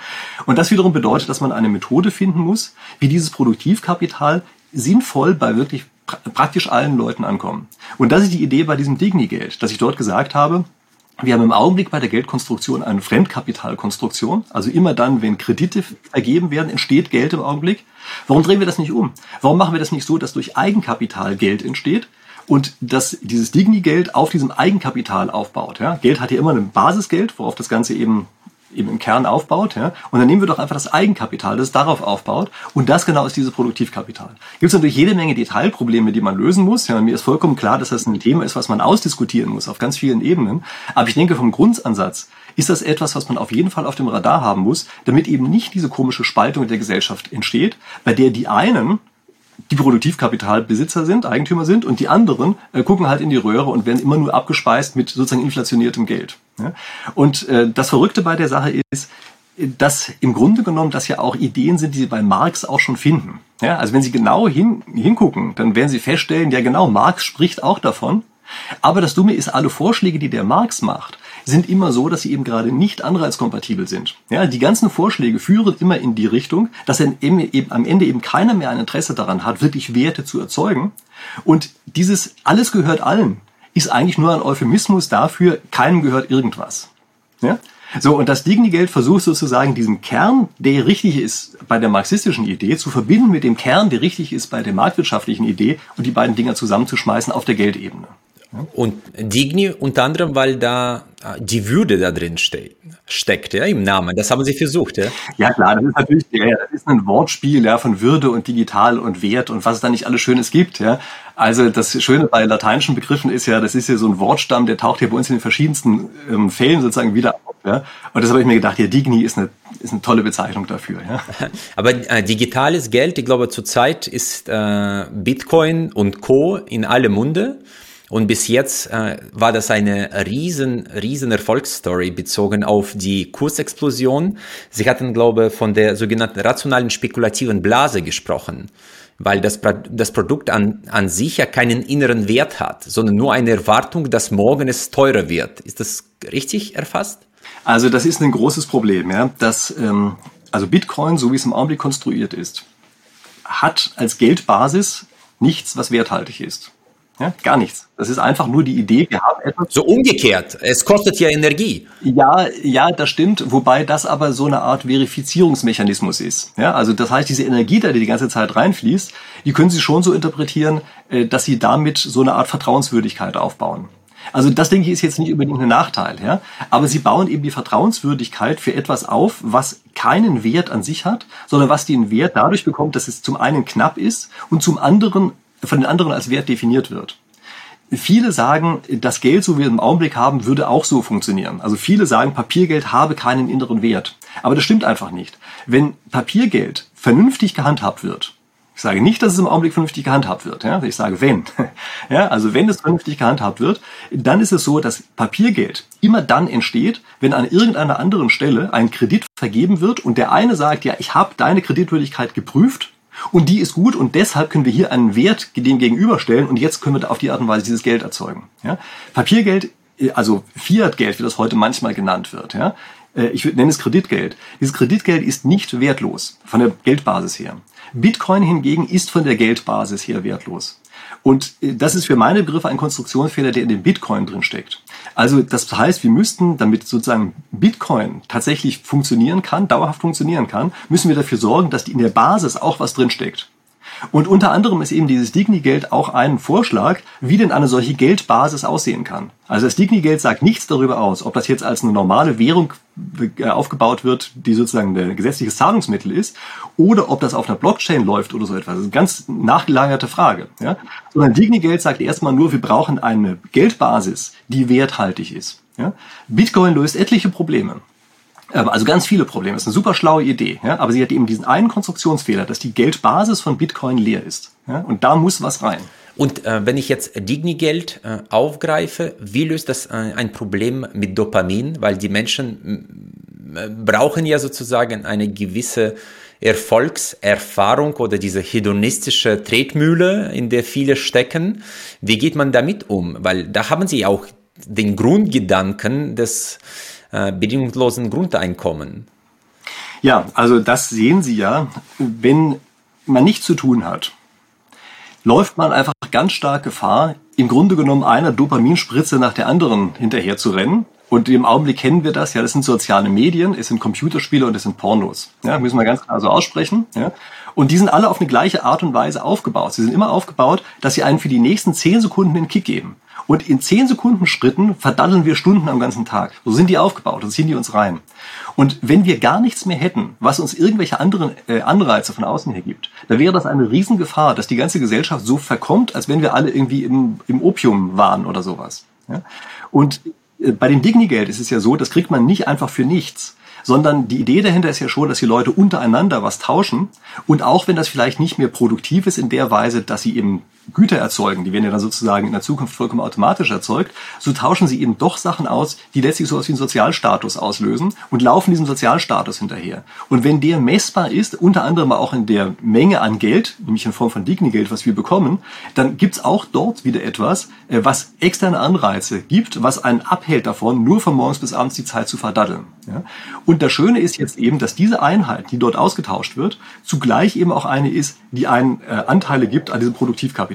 und das wiederum bedeutet, dass man eine Methode finden muss, wie dieses Produktiv Produktivkapital sinnvoll bei wirklich praktisch allen Leuten ankommen. Und das ist die Idee bei diesem Digni-Geld, dass ich dort gesagt habe, wir haben im Augenblick bei der Geldkonstruktion eine Fremdkapitalkonstruktion. Also immer dann, wenn Kredite ergeben werden, entsteht Geld im Augenblick. Warum drehen wir das nicht um? Warum machen wir das nicht so, dass durch Eigenkapital Geld entsteht? Und dass dieses Digni-Geld auf diesem Eigenkapital aufbaut. Ja? Geld hat ja immer ein Basisgeld, worauf das Ganze eben eben im Kern aufbaut. Ja? Und dann nehmen wir doch einfach das Eigenkapital, das darauf aufbaut. Und das genau ist dieses Produktivkapital. Gibt es natürlich jede Menge Detailprobleme, die man lösen muss. Ja, mir ist vollkommen klar, dass das ein Thema ist, was man ausdiskutieren muss auf ganz vielen Ebenen. Aber ich denke, vom Grundansatz ist das etwas, was man auf jeden Fall auf dem Radar haben muss, damit eben nicht diese komische Spaltung der Gesellschaft entsteht, bei der die einen die Produktivkapitalbesitzer sind, Eigentümer sind, und die anderen äh, gucken halt in die Röhre und werden immer nur abgespeist mit sozusagen inflationiertem Geld. Ja? Und äh, das Verrückte bei der Sache ist, dass im Grunde genommen das ja auch Ideen sind, die Sie bei Marx auch schon finden. Ja, also wenn Sie genau hin, hingucken, dann werden Sie feststellen, ja genau, Marx spricht auch davon. Aber das Dumme ist, alle Vorschläge, die der Marx macht, sind immer so, dass sie eben gerade nicht anreizkompatibel sind. Ja, die ganzen Vorschläge führen immer in die Richtung, dass eben, eben am Ende eben keiner mehr ein Interesse daran hat, wirklich Werte zu erzeugen. Und dieses alles gehört allen ist eigentlich nur ein Euphemismus dafür, keinem gehört irgendwas. Ja? So, und das Digni-Geld versucht sozusagen diesen Kern, der richtig ist bei der marxistischen Idee, zu verbinden mit dem Kern, der richtig ist bei der marktwirtschaftlichen Idee und die beiden Dinger zusammenzuschmeißen auf der Geldebene. Und Digni unter anderem, weil da äh, die Würde da drin steht, steckt, ja, im Namen. Das haben Sie versucht, ja? Ja, klar, das ist natürlich, ja, das ist ein Wortspiel, ja, von Würde und digital und Wert und was es da nicht alles Schönes gibt, ja. Also das Schöne bei lateinischen Begriffen ist ja, das ist ja so ein Wortstamm, der taucht ja bei uns in den verschiedensten ähm, Fällen sozusagen wieder auf, ja. Und das habe ich mir gedacht, ja, Digni ist eine, ist eine tolle Bezeichnung dafür, ja. Aber äh, digitales Geld, ich glaube, zurzeit ist äh, Bitcoin und Co. in alle Munde. Und bis jetzt äh, war das eine riesen, riesen Erfolgsstory bezogen auf die Kursexplosion. Sie hatten, glaube ich, von der sogenannten rationalen spekulativen Blase gesprochen, weil das, das Produkt an, an sich ja keinen inneren Wert hat, sondern nur eine Erwartung, dass morgen es teurer wird. Ist das richtig erfasst? Also das ist ein großes Problem, ja. Dass, ähm, also Bitcoin, so wie es im Augenblick konstruiert ist, hat als Geldbasis nichts, was werthaltig ist. Ja, gar nichts. Das ist einfach nur die Idee, wir haben etwas. So umgekehrt. Es kostet ja Energie. Ja, ja, das stimmt. Wobei das aber so eine Art Verifizierungsmechanismus ist. Ja, also das heißt, diese Energie, die die ganze Zeit reinfließt, die können Sie schon so interpretieren, äh, dass Sie damit so eine Art Vertrauenswürdigkeit aufbauen. Also das denke ich ist jetzt nicht unbedingt ein Nachteil, ja. Aber sie bauen eben die Vertrauenswürdigkeit für etwas auf, was keinen Wert an sich hat, sondern was den Wert dadurch bekommt, dass es zum einen knapp ist und zum anderen von den anderen als Wert definiert wird. Viele sagen, das Geld, so wie wir im Augenblick haben, würde auch so funktionieren. Also viele sagen, Papiergeld habe keinen inneren Wert. Aber das stimmt einfach nicht. Wenn Papiergeld vernünftig gehandhabt wird, ich sage nicht, dass es im Augenblick vernünftig gehandhabt wird. Ja? Ich sage, wenn. Ja, also wenn es vernünftig gehandhabt wird, dann ist es so, dass Papiergeld immer dann entsteht, wenn an irgendeiner anderen Stelle ein Kredit vergeben wird und der eine sagt, ja, ich habe deine Kreditwürdigkeit geprüft und die ist gut und deshalb können wir hier einen Wert dem gegenüberstellen und jetzt können wir auf die Art und Weise dieses Geld erzeugen. Ja? Papiergeld, also Fiat-Geld, wie das heute manchmal genannt wird, ja? Äh, ich nenne es Kreditgeld. Dieses Kreditgeld ist nicht wertlos von der Geldbasis her. Bitcoin hingegen ist von der Geldbasis her wertlos. Und äh, das ist für meine Begriffe ein Konstruktionsfehler, der in dem Bitcoin drin steckt. Also das heißt, wir müssten, damit sozusagen Bitcoin tatsächlich funktionieren kann, dauerhaft funktionieren kann, müssen wir dafür sorgen, dass in der Basis auch was drin steckt. Und unter anderem ist eben dieses Digni-Geld auch ein Vorschlag, wie denn eine solche Geldbasis aussehen kann. Also das Digni-Geld sagt nichts darüber aus, ob das jetzt als eine normale Währung äh, aufgebaut wird, die sozusagen ein gesetzliches Zahlungsmittel ist, oder ob das auf einer Blockchain läuft oder so etwas. Das ist eine ganz nachgelagerte Frage. Ja? Sondern Digni-Geld sagt erstmal nur, wir brauchen eine Geldbasis, die werthaltig ist. Ja? Bitcoin löst etliche Probleme. Also ganz viele Probleme. Das ist eine super schlaue Idee. Ja? Aber sie hat eben diesen einen Konstruktionsfehler, dass die Geldbasis von Bitcoin leer ist. Ja? Und da muss was rein. Und äh, wenn ich jetzt Digni-Geld äh, aufgreife, wie löst das äh, ein Problem mit Dopamin? Weil die Menschen brauchen ja sozusagen eine gewisse Erfolgserfahrung oder diese hedonistische Tretmühle, in der viele stecken. Wie geht man damit um? Weil da haben sie auch den Grundgedanken des äh, bedingungslosen Grundeinkommen. Ja, also das sehen Sie ja, wenn man nichts zu tun hat, läuft man einfach ganz stark Gefahr, im Grunde genommen einer Dopaminspritze nach der anderen hinterher zu rennen. Und im Augenblick kennen wir das, ja, das sind soziale Medien, es sind Computerspiele und es sind Pornos. Ja, müssen wir ganz klar so aussprechen. Ja. Und die sind alle auf eine gleiche Art und Weise aufgebaut. Sie sind immer aufgebaut, dass sie einen für die nächsten zehn Sekunden den Kick geben. Und in 10 Sekunden Schritten verdaddeln wir Stunden am ganzen Tag. So sind die aufgebaut, so ziehen die uns rein. Und wenn wir gar nichts mehr hätten, was uns irgendwelche anderen äh, Anreize von außen her gibt, dann wäre das eine Riesengefahr, dass die ganze Gesellschaft so verkommt, als wenn wir alle irgendwie im, im Opium waren oder sowas. Ja? Und äh, bei dem Digni-Geld ist es ja so, das kriegt man nicht einfach für nichts, sondern die Idee dahinter ist ja schon, dass die Leute untereinander was tauschen. Und auch wenn das vielleicht nicht mehr produktiv ist in der Weise, dass sie eben Güter erzeugen, die werden ja dann sozusagen in der Zukunft vollkommen automatisch erzeugt, so tauschen sie eben doch Sachen aus, die letztlich so etwas wie einen Sozialstatus auslösen und laufen diesem Sozialstatus hinterher. Und wenn der messbar ist, unter anderem auch in der Menge an Geld, nämlich in Form von Digni-Geld, was wir bekommen, dann gibt's auch dort wieder etwas, äh, was externe Anreize gibt, was einen abhält davon, nur von morgens bis abends die Zeit zu verdaddeln. Und das Schöne ist jetzt eben, dass diese Einheit, die dort ausgetauscht wird, zugleich eben auch eine ist, die einen äh, Anteile gibt an diesem Produktivkapital.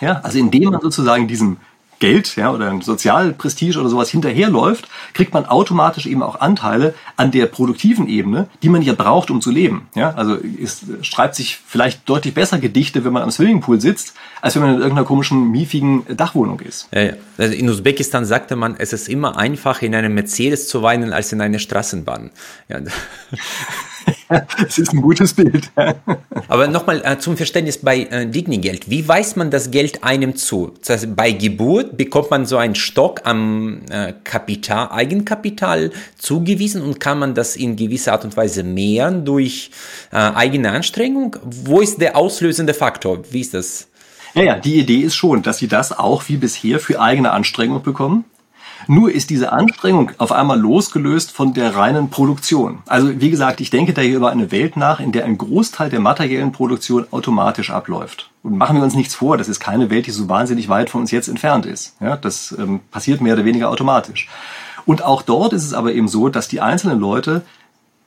Ja, also indem man sozusagen diesem Geld ja, oder ein Sozialprestige oder sowas hinterherläuft, kriegt man automatisch eben auch Anteile an der produktiven Ebene, die man ja braucht, um zu leben. Ja, also es schreibt sich vielleicht deutlich besser Gedichte, wenn man am Swimmingpool sitzt, als wenn man in irgendeiner komischen, miefigen Dachwohnung ist. Ja, ja. Also in Usbekistan sagte man, es ist immer einfacher, in einem Mercedes zu weinen, als in einer Straßenbahn. Ja. Es ist ein gutes Bild. Aber nochmal äh, zum Verständnis bei äh, Digni-Geld. Wie weist man das Geld einem zu? Das heißt, bei Geburt bekommt man so einen Stock am äh, Kapital, Eigenkapital zugewiesen und kann man das in gewisser Art und Weise mehren durch äh, eigene Anstrengung? Wo ist der auslösende Faktor? Wie ist das? Ja, ja, die Idee ist schon, dass sie das auch wie bisher für eigene Anstrengung bekommen. Nur ist diese Anstrengung auf einmal losgelöst von der reinen Produktion. Also wie gesagt, ich denke da hier über eine Welt nach, in der ein Großteil der materiellen Produktion automatisch abläuft. Und machen wir uns nichts vor, das ist keine Welt, die so wahnsinnig weit von uns jetzt entfernt ist. Ja, das ähm, passiert mehr oder weniger automatisch. Und auch dort ist es aber eben so, dass die einzelnen Leute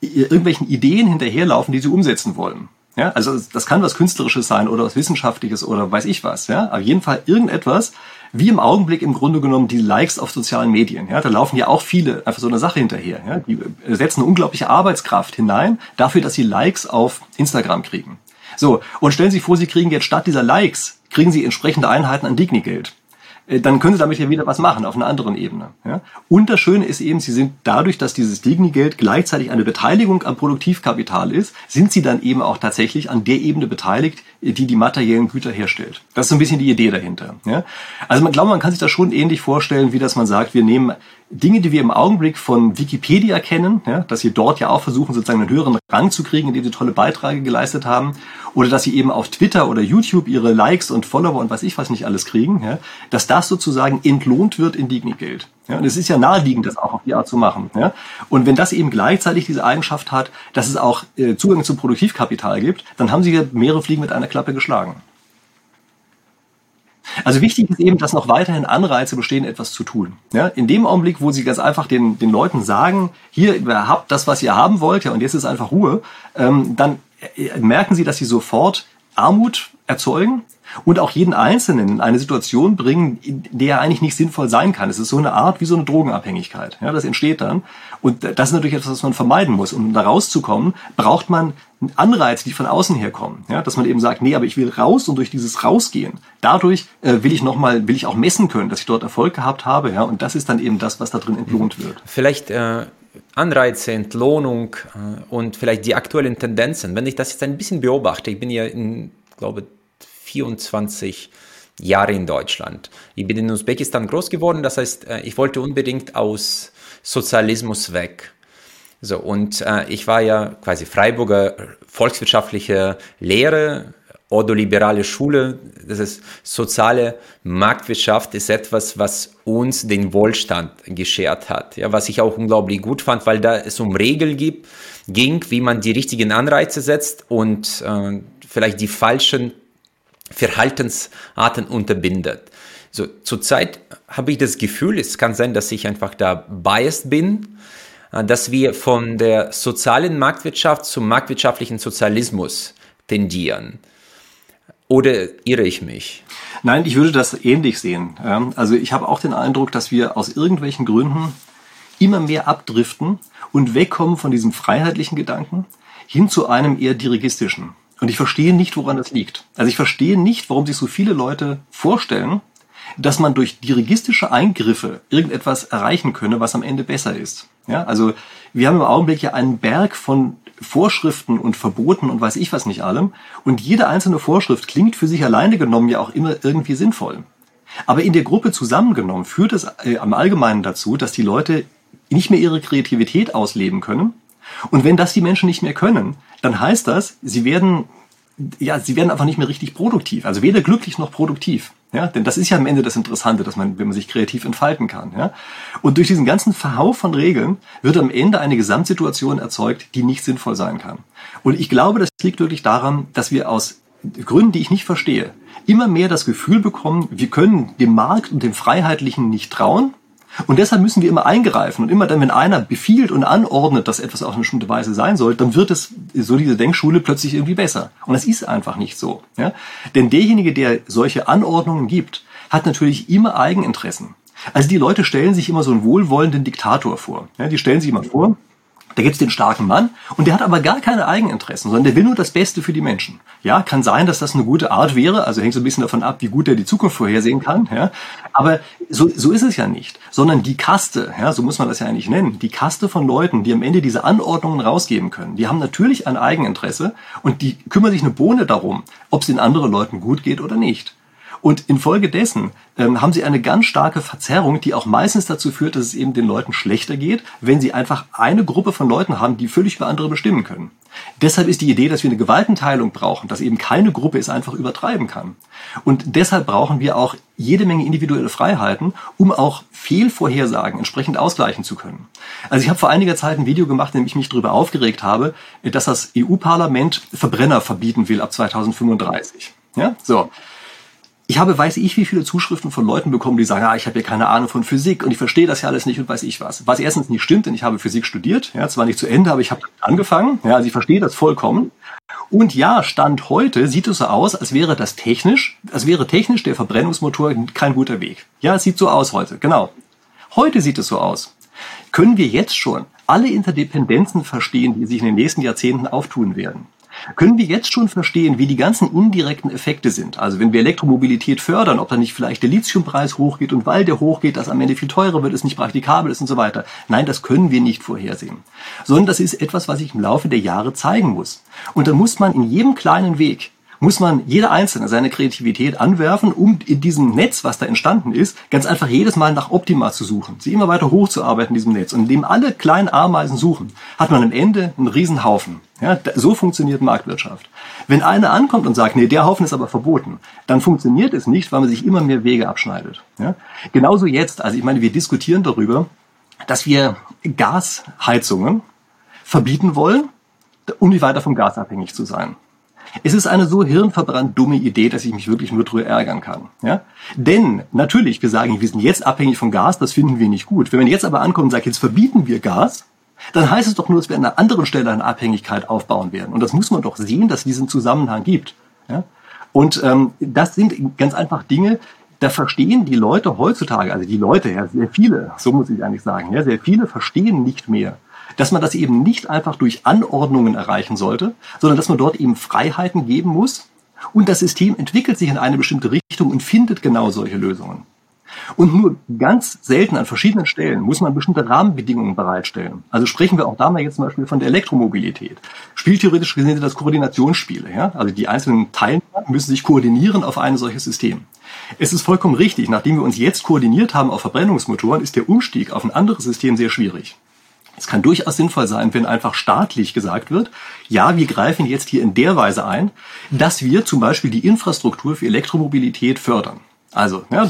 irgendwelchen Ideen hinterherlaufen, die sie umsetzen wollen. Ja, also das kann was Künstlerisches sein oder was Wissenschaftliches oder weiß ich was. Ja, auf jeden Fall irgendetwas, wie im Augenblick im Grunde genommen die Likes auf sozialen Medien. Ja, da laufen ja auch viele einfach so eine Sache hinterher. Ja, die setzen eine unglaubliche Arbeitskraft hinein dafür, dass sie Likes auf Instagram kriegen. So und stellen Sie sich vor, Sie kriegen jetzt statt dieser Likes kriegen Sie entsprechende Einheiten an Digni-Geld äh, dann können sie damit ja wieder was machen auf einer anderen Ebene. Ja? Und das Schöne ist eben, sie sind dadurch, dass dieses Digni-Geld gleichzeitig eine Beteiligung am Produktivkapital ist, sind sie dann eben auch tatsächlich an der Ebene beteiligt, die die materiellen Güter herstellt. Das ist so ein bisschen die Idee dahinter. Ja? Also man glaubt, man kann sich das schon ähnlich vorstellen, wie dass man sagt, wir nehmen Dinge, die wir im Augenblick von Wikipedia kennen, ja, dass sie dort ja auch versuchen, sozusagen einen höheren Rang zu kriegen, indem sie tolle Beiträge geleistet haben, oder dass sie eben auf Twitter oder YouTube ihre Likes und Follower und was ich was nicht alles kriegen, ja, dass das sozusagen entlohnt wird in Digni-Geld. Ja, und es ist ja naheliegend, das auch auf die Art zu machen. Ja. Und wenn das eben gleichzeitig diese Eigenschaft hat, dass es auch äh, Zugang zu Produktivkapital gibt, dann haben sie mehrere Fliegen mit einer Klappe geschlagen. Also wichtig ist eben, dass noch weiterhin Anreize bestehen, etwas zu tun. Ja, in dem Augenblick, wo sie ganz einfach den, den Leuten sagen, hier, ihr habt das, was ihr haben wollt, ja, und jetzt ist einfach Ruhe, ähm, dann äh, merken sie, dass sie sofort Armut erzeugen und auch jeden Einzelnen in eine Situation bringen, in der er eigentlich nicht sinnvoll sein kann. Es ist so eine Art wie so eine Drogenabhängigkeit. Ja, das entsteht dann. Und das ist natürlich etwas, was man vermeiden muss. Um da rauszukommen, braucht man Anreize, die von außen herkommen. Ja, dass man eben sagt, nee, aber ich will raus und durch dieses Rausgehen, dadurch äh, will ich nochmal, will ich auch messen können, dass ich dort Erfolg gehabt habe. Ja, und das ist dann eben das, was da drin entlohnt wird. Vielleicht äh Anreize, Entlohnung äh, und vielleicht die aktuellen Tendenzen. Wenn ich das jetzt ein bisschen beobachte, ich bin ja in, glaube 24 Jahre in Deutschland. Ich bin in Usbekistan groß geworden, das heißt, äh, ich wollte unbedingt aus Sozialismus weg. So, und äh, ich war ja quasi Freiburger volkswirtschaftliche Lehre, ordoliberale Schule, das ist soziale Marktwirtschaft, ist etwas, was uns den Wohlstand geschert hat. Ja, was ich auch unglaublich gut fand, weil da es um Regeln gibt, ging, wie man die richtigen Anreize setzt und äh, vielleicht die falschen Verhaltensarten unterbindet. So, zurzeit habe ich das Gefühl, es kann sein, dass ich einfach da biased bin, äh, dass wir von der sozialen Marktwirtschaft zum marktwirtschaftlichen Sozialismus tendieren. Oder irre ich mich? Nein, ich würde das ähnlich sehen. Also ich habe auch den Eindruck, dass wir aus irgendwelchen Gründen immer mehr abdriften und wegkommen von diesem freiheitlichen Gedanken hin zu einem eher dirigistischen. Und ich verstehe nicht, woran das liegt. Also ich verstehe nicht, warum sich so viele Leute vorstellen, dass man durch dirigistische Eingriffe irgendetwas erreichen könne, was am Ende besser ist. Ja, also wir haben im Augenblick ja einen Berg von Vorschriften und Verboten und weiß ich was nicht allem. Und jede einzelne Vorschrift klingt für sich alleine genommen ja auch immer irgendwie sinnvoll. Aber in der Gruppe zusammengenommen führt es äh, am Allgemeinen dazu, dass die Leute nicht mehr ihre Kreativität ausleben können. Und wenn das die Menschen nicht mehr können, dann heißt das, sie werden, ja, sie werden einfach nicht mehr richtig produktiv. Also weder glücklich noch produktiv. Ja, denn das ist ja am Ende das Interessante, dass man, wenn man sich kreativ entfalten kann. Ja? Und durch diesen ganzen Verhau von Regeln wird am Ende eine Gesamtsituation erzeugt, die nicht sinnvoll sein kann. Und ich glaube, das liegt wirklich daran, dass wir aus Gründen, die ich nicht verstehe, immer mehr das Gefühl bekommen, wir können dem Markt und dem Freiheitlichen nicht trauen und deshalb müssen wir immer eingreifen. Und immer dann, wenn einer befiehlt und anordnet, dass etwas auf eine bestimmte Weise sein soll, dann wird es, so diese Denkschule, plötzlich irgendwie besser. Und das ist einfach nicht so. Ja? Denn derjenige, der solche Anordnungen gibt, hat natürlich immer Eigeninteressen. Also die Leute stellen sich immer so einen wohlwollenden Diktator vor. Ja, die stellen sich immer vor, da gibt's den starken Mann und der hat aber gar keine Eigeninteressen, sondern der will nur das Beste für die Menschen. Ja, kann sein, dass das eine gute Art wäre, also hängt so ein bisschen davon ab, wie gut er die Zukunft vorhersehen kann. Ja, aber so, so ist es ja nicht, sondern die Kaste, ja, so muss man das ja eigentlich nennen, die Kaste von Leuten, die am Ende diese Anordnungen rausgeben können, die haben natürlich ein Eigeninteresse und die kümmern sich eine Bohne darum, ob es den anderen Leuten gut geht oder nicht. Und infolgedessen ähm, haben sie eine ganz starke Verzerrung, die auch meistens dazu führt, dass es eben den Leuten schlechter geht, wenn sie einfach eine Gruppe von Leuten haben, die völlig über andere bestimmen können. Deshalb ist die Idee, dass wir eine Gewaltenteilung brauchen, dass eben keine Gruppe es einfach übertreiben kann. Und deshalb brauchen wir auch jede Menge individuelle Freiheiten, um auch Fehlvorhersagen entsprechend ausgleichen zu können. Also ich habe vor einiger Zeit ein Video gemacht, in dem ich mich darüber aufgeregt habe, dass das EU-Parlament Verbrenner verbieten will ab 2035. Ja, so ich habe, weiß ich, wie viele Zuschriften von Leuten bekommen, die sagen, ah, ich habe ja keine Ahnung von Physik und ich verstehe das ja alles nicht und weiß ich was. Was erstens nicht stimmt, denn ich habe Physik studiert, ja, zwar nicht zu Ende, aber ich habe angefangen, ja, also ich verstehe das vollkommen. Und ja, Stand heute sieht es so aus, als wäre das technisch, als wäre technisch der Verbrennungsmotor kein guter Weg. Ja, es sieht so aus heute, genau. Heute sieht es so aus. Können wir jetzt schon alle Interdependenzen verstehen, die sich in den nächsten Jahrzehnten auftun werden? Können wir jetzt schon verstehen, wie die ganzen indirekten Effekte sind. Also wenn wir Elektromobilität fördern, ob dann nicht vielleicht der Lithiumpreis hochgeht und weil der hochgeht, dass am Ende viel teurer wird, es nicht praktikabel ist und so weiter. Nein, das können wir nicht vorhersehen. Sondern das ist etwas, was sich im Laufe der Jahre zeigen muss. Und dann muss man in jedem kleinen Weg muss man jeder Einzelne seine Kreativität anwerfen, um in diesem Netz, was da entstanden ist, ganz einfach jedes Mal nach Optima zu suchen, sie immer weiter hochzuarbeiten in diesem Netz. Und indem alle kleinen Ameisen suchen, hat man am Ende einen Riesenhaufen. Ja, so funktioniert Marktwirtschaft. Wenn einer ankommt und sagt, nee, der Haufen ist aber verboten, dann funktioniert es nicht, weil man sich immer mehr Wege abschneidet. Ja? Genauso jetzt, also ich meine, wir diskutieren darüber, dass wir Gasheizungen verbieten wollen, um nicht weiter vom Gas abhängig zu sein. Es ist eine so hirnverbrannt dumme Idee, dass ich mich wirklich nur drüber ärgern kann. Ja? Denn natürlich, wir sagen, wir sind jetzt abhängig vom Gas, das finden wir nicht gut. Wenn man jetzt aber ankommt und sagt, jetzt verbieten wir Gas, dann heißt es doch nur, dass wir an einer anderen Stelle eine Abhängigkeit aufbauen werden. Und das muss man doch sehen, dass es diesen Zusammenhang gibt. Ja? Und ähm, das sind ganz einfach Dinge, da verstehen die Leute heutzutage, also die Leute, ja, sehr viele, so muss ich eigentlich sagen, ja, sehr viele verstehen nicht mehr, dass man das eben nicht einfach durch Anordnungen erreichen sollte, sondern dass man dort eben Freiheiten geben muss und das System entwickelt sich in eine bestimmte Richtung und findet genau solche Lösungen. Und nur ganz selten an verschiedenen Stellen muss man bestimmte Rahmenbedingungen bereitstellen. Also sprechen wir auch da mal jetzt zum Beispiel von der Elektromobilität. Spieltheoretisch gesehen sind das Koordinationsspiele. Ja? Also die einzelnen Teilnehmer müssen sich koordinieren auf ein solches System. Es ist vollkommen richtig, nachdem wir uns jetzt koordiniert haben auf Verbrennungsmotoren, ist der Umstieg auf ein anderes System sehr schwierig. Es kann durchaus sinnvoll sein, wenn einfach staatlich gesagt wird, ja, wir greifen jetzt hier in der Weise ein, dass wir zum Beispiel die Infrastruktur für Elektromobilität fördern. Also, ja,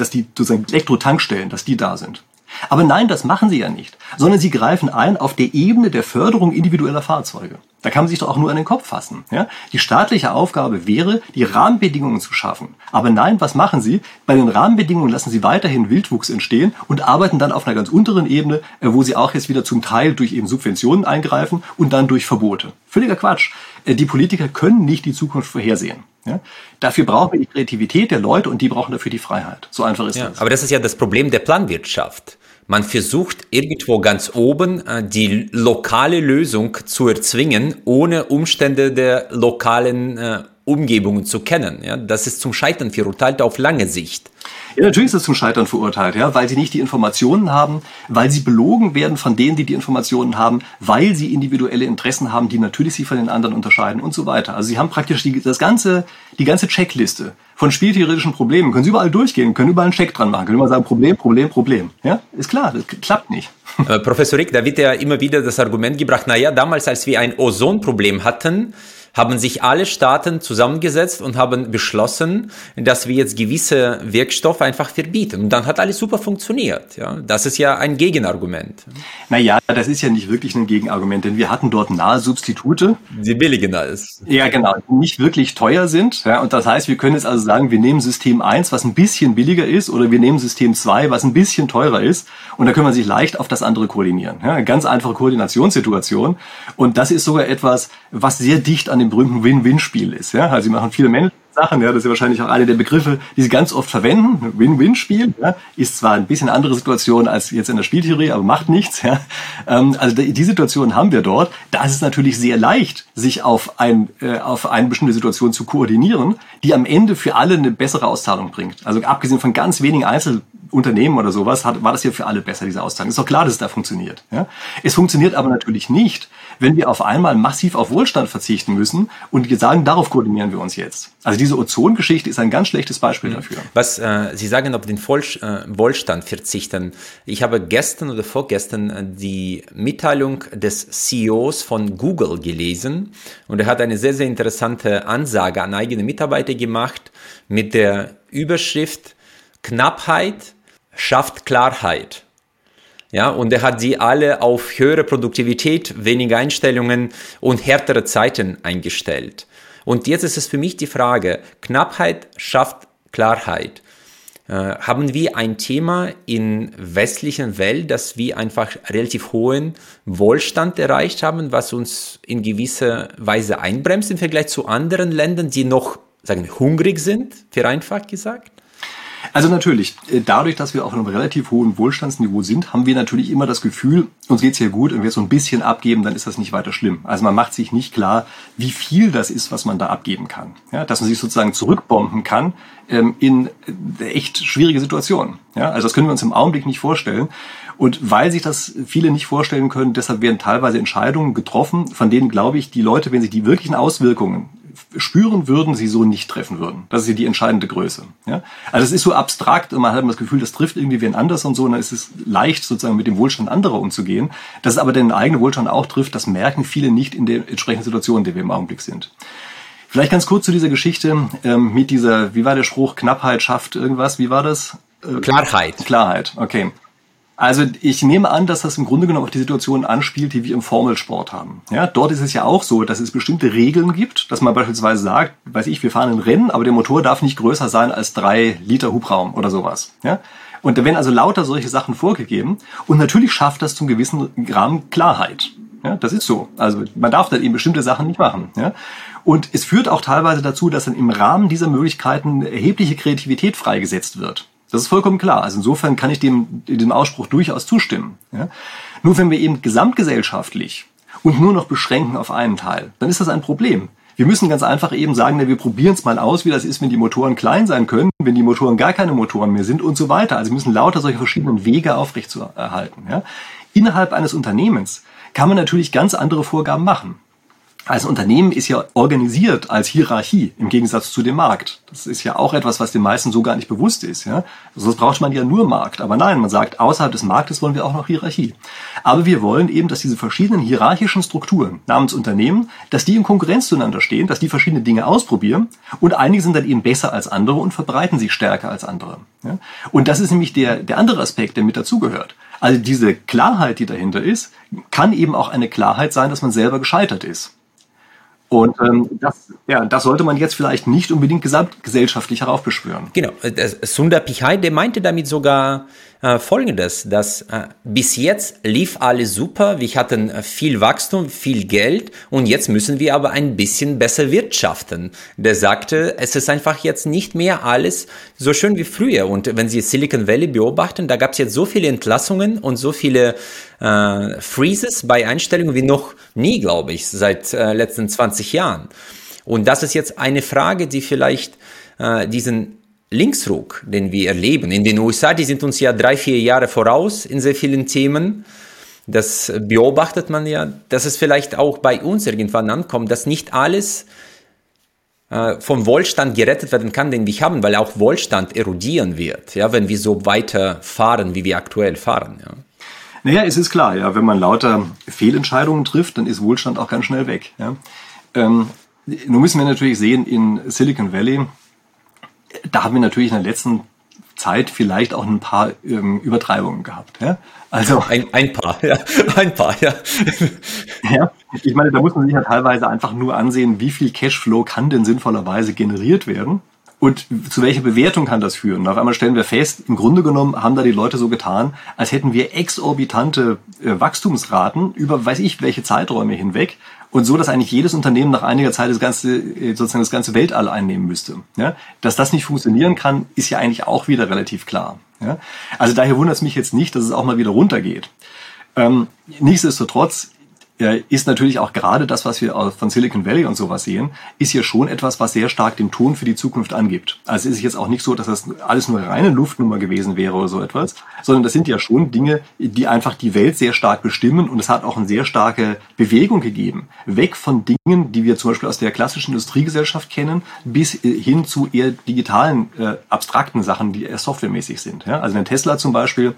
dass die sozusagen Elektrotankstellen, dass die da sind. Aber nein, das machen sie ja nicht, sondern sie greifen ein auf der Ebene der Förderung individueller Fahrzeuge. Da kann man sich doch auch nur an den Kopf fassen. Ja? Die staatliche Aufgabe wäre, die Rahmenbedingungen zu schaffen. Aber nein, was machen sie? Bei den Rahmenbedingungen lassen sie weiterhin Wildwuchs entstehen und arbeiten dann auf einer ganz unteren Ebene, äh, wo sie auch jetzt wieder zum Teil durch eben Subventionen eingreifen und dann durch Verbote. Völliger Quatsch. Äh, die Politiker können nicht die Zukunft vorhersehen. Ja? Dafür brauchen wir die Kreativität der Leute und die brauchen dafür die Freiheit. So einfach ist ja, das. Aber das ist ja das Problem der Planwirtschaft. Man versucht irgendwo ganz oben äh, die lokale Lösung zu erzwingen, ohne Umstände der lokalen äh, Umgebungen zu kennen. Ja, das ist zum Scheitern verurteilt auf lange Sicht. Ja, natürlich ist es zum Scheitern verurteilt, ja, weil sie nicht die Informationen haben, weil sie belogen werden von denen, die die Informationen haben, weil sie individuelle Interessen haben, die natürlich sie von den anderen unterscheiden und so weiter. Also sie haben praktisch die, das ganze, die ganze Checkliste von spieltheoretischen Problemen. Können sie überall durchgehen, können überall einen Check dran machen, können immer sagen, Problem, Problem, Problem. Ja, ist klar, das klappt nicht. Äh, Professor Rick, da wird ja immer wieder das Argument gebracht, na ja, damals, als wir ein Ozonproblem hatten, haben sich alle Staaten zusammengesetzt und haben beschlossen, dass wir jetzt gewisse Wirkstoffe einfach verbieten. Und dann hat alles super funktioniert. Ja, das ist ja ein Gegenargument. Naja, das ist ja nicht wirklich ein Gegenargument, denn wir hatten dort nahe Substitute. Die billigen als. Ja, genau, die nicht wirklich teuer sind. Ja, und das heißt, wir können jetzt also sagen, wir nehmen System 1, was ein bisschen billiger ist, oder wir nehmen System 2, was ein bisschen teurer ist. Und da können wir sich leicht auf das andere koordinieren. Ja, eine ganz einfache Koordinationssituation. Und das ist sogar etwas, was sehr dicht an dem berühmten Win-Win-Spiel ist. Ja? Also sie machen viele Menschen Sachen, ja, das ist wahrscheinlich auch eine der Begriffe, die sie ganz oft verwenden. Win-Win-Spiel, ja, ist zwar ein bisschen andere Situation als jetzt in der Spieltheorie, aber macht nichts. Ja. Ähm, also die Situation haben wir dort. Da ist es natürlich sehr leicht, sich auf, ein, äh, auf eine bestimmte Situation zu koordinieren, die am Ende für alle eine bessere Auszahlung bringt. Also abgesehen von ganz wenigen Einzelunternehmen oder sowas, hat, war das ja für alle besser, diese Auszahlung. Ist doch klar, dass es da funktioniert. Ja. Es funktioniert aber natürlich nicht, wenn wir auf einmal massiv auf Wohlstand verzichten müssen und wir sagen, darauf koordinieren wir uns jetzt. Also diese Ozongeschichte ist ein ganz schlechtes Beispiel mhm. dafür. Was äh, Sie sagen, auf den Voll, äh, Wohlstand verzichten. Ich habe gestern oder vorgestern äh, die Mitteilung des CEOs von Google gelesen und er hat eine sehr, sehr interessante Ansage an eigene Mitarbeiter gemacht mit der Überschrift Knappheit schafft Klarheit. Ja, und er hat sie alle auf höhere Produktivität, weniger Einstellungen und härtere Zeiten eingestellt. Und jetzt ist es für mich die Frage, Knappheit schafft Klarheit. Äh, haben wir ein Thema in westlichen Welt, dass wir einfach relativ hohen Wohlstand erreicht haben, was uns in gewisser Weise einbremst im Vergleich zu anderen Ländern, die noch sagen hungrig sind, vereinfacht gesagt? Also natürlich, äh, dadurch, dass wir auf einem relativ hohen Wohlstandsniveau sind, haben wir natürlich immer das Gefühl, uns geht's hier gut und wir so ein bisschen abgeben, dann ist das nicht weiter schlimm. Also man macht sich nicht klar, wie viel das ist, was man da abgeben kann. Ja, dass man sich sozusagen zurückbomben kann ähm, in äh, echt schwierige Situationen. Ja, also das können wir uns im Augenblick nicht vorstellen. Und weil sich das viele nicht vorstellen können, deshalb werden teilweise Entscheidungen getroffen, von denen glaube ich, die Leute, wenn sie die wirklichen Auswirkungen spüren würden, sie so nicht treffen würden. Das ist ja die entscheidende Größe. Ja? Also es ist so abstrakt und man hat immer das Gefühl, das trifft irgendwie wen anders und so, und dann ist es leicht, sozusagen mit dem Wohlstand anderer umzugehen. Dass es aber den eigenen Wohlstand auch trifft, das merken viele nicht in der entsprechenden Situation, in der wir im Augenblick sind. Vielleicht ganz kurz zu dieser Geschichte ähm, mit dieser, wie war der Spruch, Knappheit schafft irgendwas, wie war das? Äh, Klarheit. Klarheit, okay. Also ich nehme an, dass das im Grunde genommen auf die Situation anspielt, die wir im Formelsport haben. Ja, dort ist es ja auch so, dass es bestimmte Regeln gibt, dass man beispielsweise sagt, weiß ich, wir fahren ein Rennen, aber der Motor darf nicht größer sein als drei Liter Hubraum oder sowas. Ja, und da werden also lauter solche Sachen vorgegeben und natürlich schafft das zum gewissen Rahmen Klarheit. Ja, das ist so. Also man darf dann eben bestimmte Sachen nicht machen. Ja? Und es führt auch teilweise dazu, dass dann im Rahmen dieser Möglichkeiten erhebliche Kreativität freigesetzt wird. Das ist vollkommen klar. Also insofern kann ich dem, dem Ausspruch durchaus zustimmen. Ja? Nur wenn wir eben gesamtgesellschaftlich und nur noch beschränken auf einen Teil, dann ist das ein Problem. Wir müssen ganz einfach eben sagen, na, wir probieren es mal aus, wie das ist, wenn die Motoren klein sein können, wenn die Motoren gar keine Motoren mehr sind und so weiter. Also wir müssen lauter solche verschiedenen Wege aufrechtzuerhalten. Ja? Innerhalb eines Unternehmens kann man natürlich ganz andere Vorgaben machen. Also Unternehmen ist ja organisiert als Hierarchie im Gegensatz zu dem Markt. Das ist ja auch etwas, was den meisten so gar nicht bewusst ist. Ja? Sonst braucht man ja nur Markt. Aber nein, man sagt, außerhalb des Marktes wollen wir auch noch Hierarchie. Aber wir wollen eben, dass diese verschiedenen hierarchischen Strukturen namens Unternehmen, dass die in Konkurrenz zueinander stehen, dass die verschiedene Dinge ausprobieren und einige sind dann eben besser als andere und verbreiten sich stärker als andere. Ja? Und das ist nämlich der, der andere Aspekt, der mit dazugehört. Also diese Klarheit, die dahinter ist, kann eben auch eine Klarheit sein, dass man selber gescheitert ist. Und ähm, das, ja, das sollte man jetzt vielleicht nicht unbedingt gesamtgesellschaftlich heraufbeschwören. Genau, Sundar Pichai, der meinte damit sogar äh, Folgendes, dass äh, bis jetzt lief alles super, wir hatten äh, viel Wachstum, viel Geld und jetzt müssen wir aber ein bisschen besser wirtschaften. Der sagte, es ist einfach jetzt nicht mehr alles so schön wie früher. Und wenn Sie Silicon Valley beobachten, da gab es jetzt so viele Entlassungen und so viele äh, Freezes bei Einstellungen wie noch nie, glaube ich, seit äh, letzten 20 Jahren. Und das ist jetzt eine Frage, die vielleicht äh, diesen Linksruck, den wir erleben in den USA, die sind uns ja drei, vier Jahre voraus in sehr vielen Themen. Das beobachtet man ja, dass es vielleicht auch bei uns irgendwann ankommt, dass nicht alles äh, vom Wohlstand gerettet werden kann, den wir haben, weil auch Wohlstand erodieren wird, ja, wenn wir so weiter fahren, wie wir aktuell fahren. Ja. Naja, es ist klar, ja, wenn man lauter Fehlentscheidungen trifft, dann ist Wohlstand auch ganz schnell weg. Ja. Ähm, nun müssen wir natürlich sehen, in Silicon Valley, da haben wir natürlich in der letzten Zeit vielleicht auch ein paar ähm, Übertreibungen gehabt. Ja? Also ein, ein paar, ja, ein paar, ja. ja. Ich meine, da muss man sich ja teilweise einfach nur ansehen, wie viel Cashflow kann denn sinnvollerweise generiert werden. Und zu welcher Bewertung kann das führen? Und auf einmal stellen wir fest, im Grunde genommen haben da die Leute so getan, als hätten wir exorbitante äh, Wachstumsraten über weiß ich welche Zeiträume hinweg und so, dass eigentlich jedes Unternehmen nach einiger Zeit das ganze, äh, sozusagen das ganze Weltall einnehmen müsste. Ja? Dass das nicht funktionieren kann, ist ja eigentlich auch wieder relativ klar. Ja? Also daher wundert es mich jetzt nicht, dass es auch mal wieder runtergeht. Ähm, nichtsdestotrotz ist natürlich auch gerade das, was wir von Silicon Valley und sowas sehen, ist hier schon etwas, was sehr stark den Ton für die Zukunft angibt. Also es ist jetzt auch nicht so, dass das alles nur reine Luftnummer gewesen wäre oder so etwas, sondern das sind ja schon Dinge, die einfach die Welt sehr stark bestimmen und es hat auch eine sehr starke Bewegung gegeben. Weg von Dingen, die wir zum Beispiel aus der klassischen Industriegesellschaft kennen, bis hin zu eher digitalen, äh, abstrakten Sachen, die eher softwaremäßig sind. Ja? Also ein Tesla zum Beispiel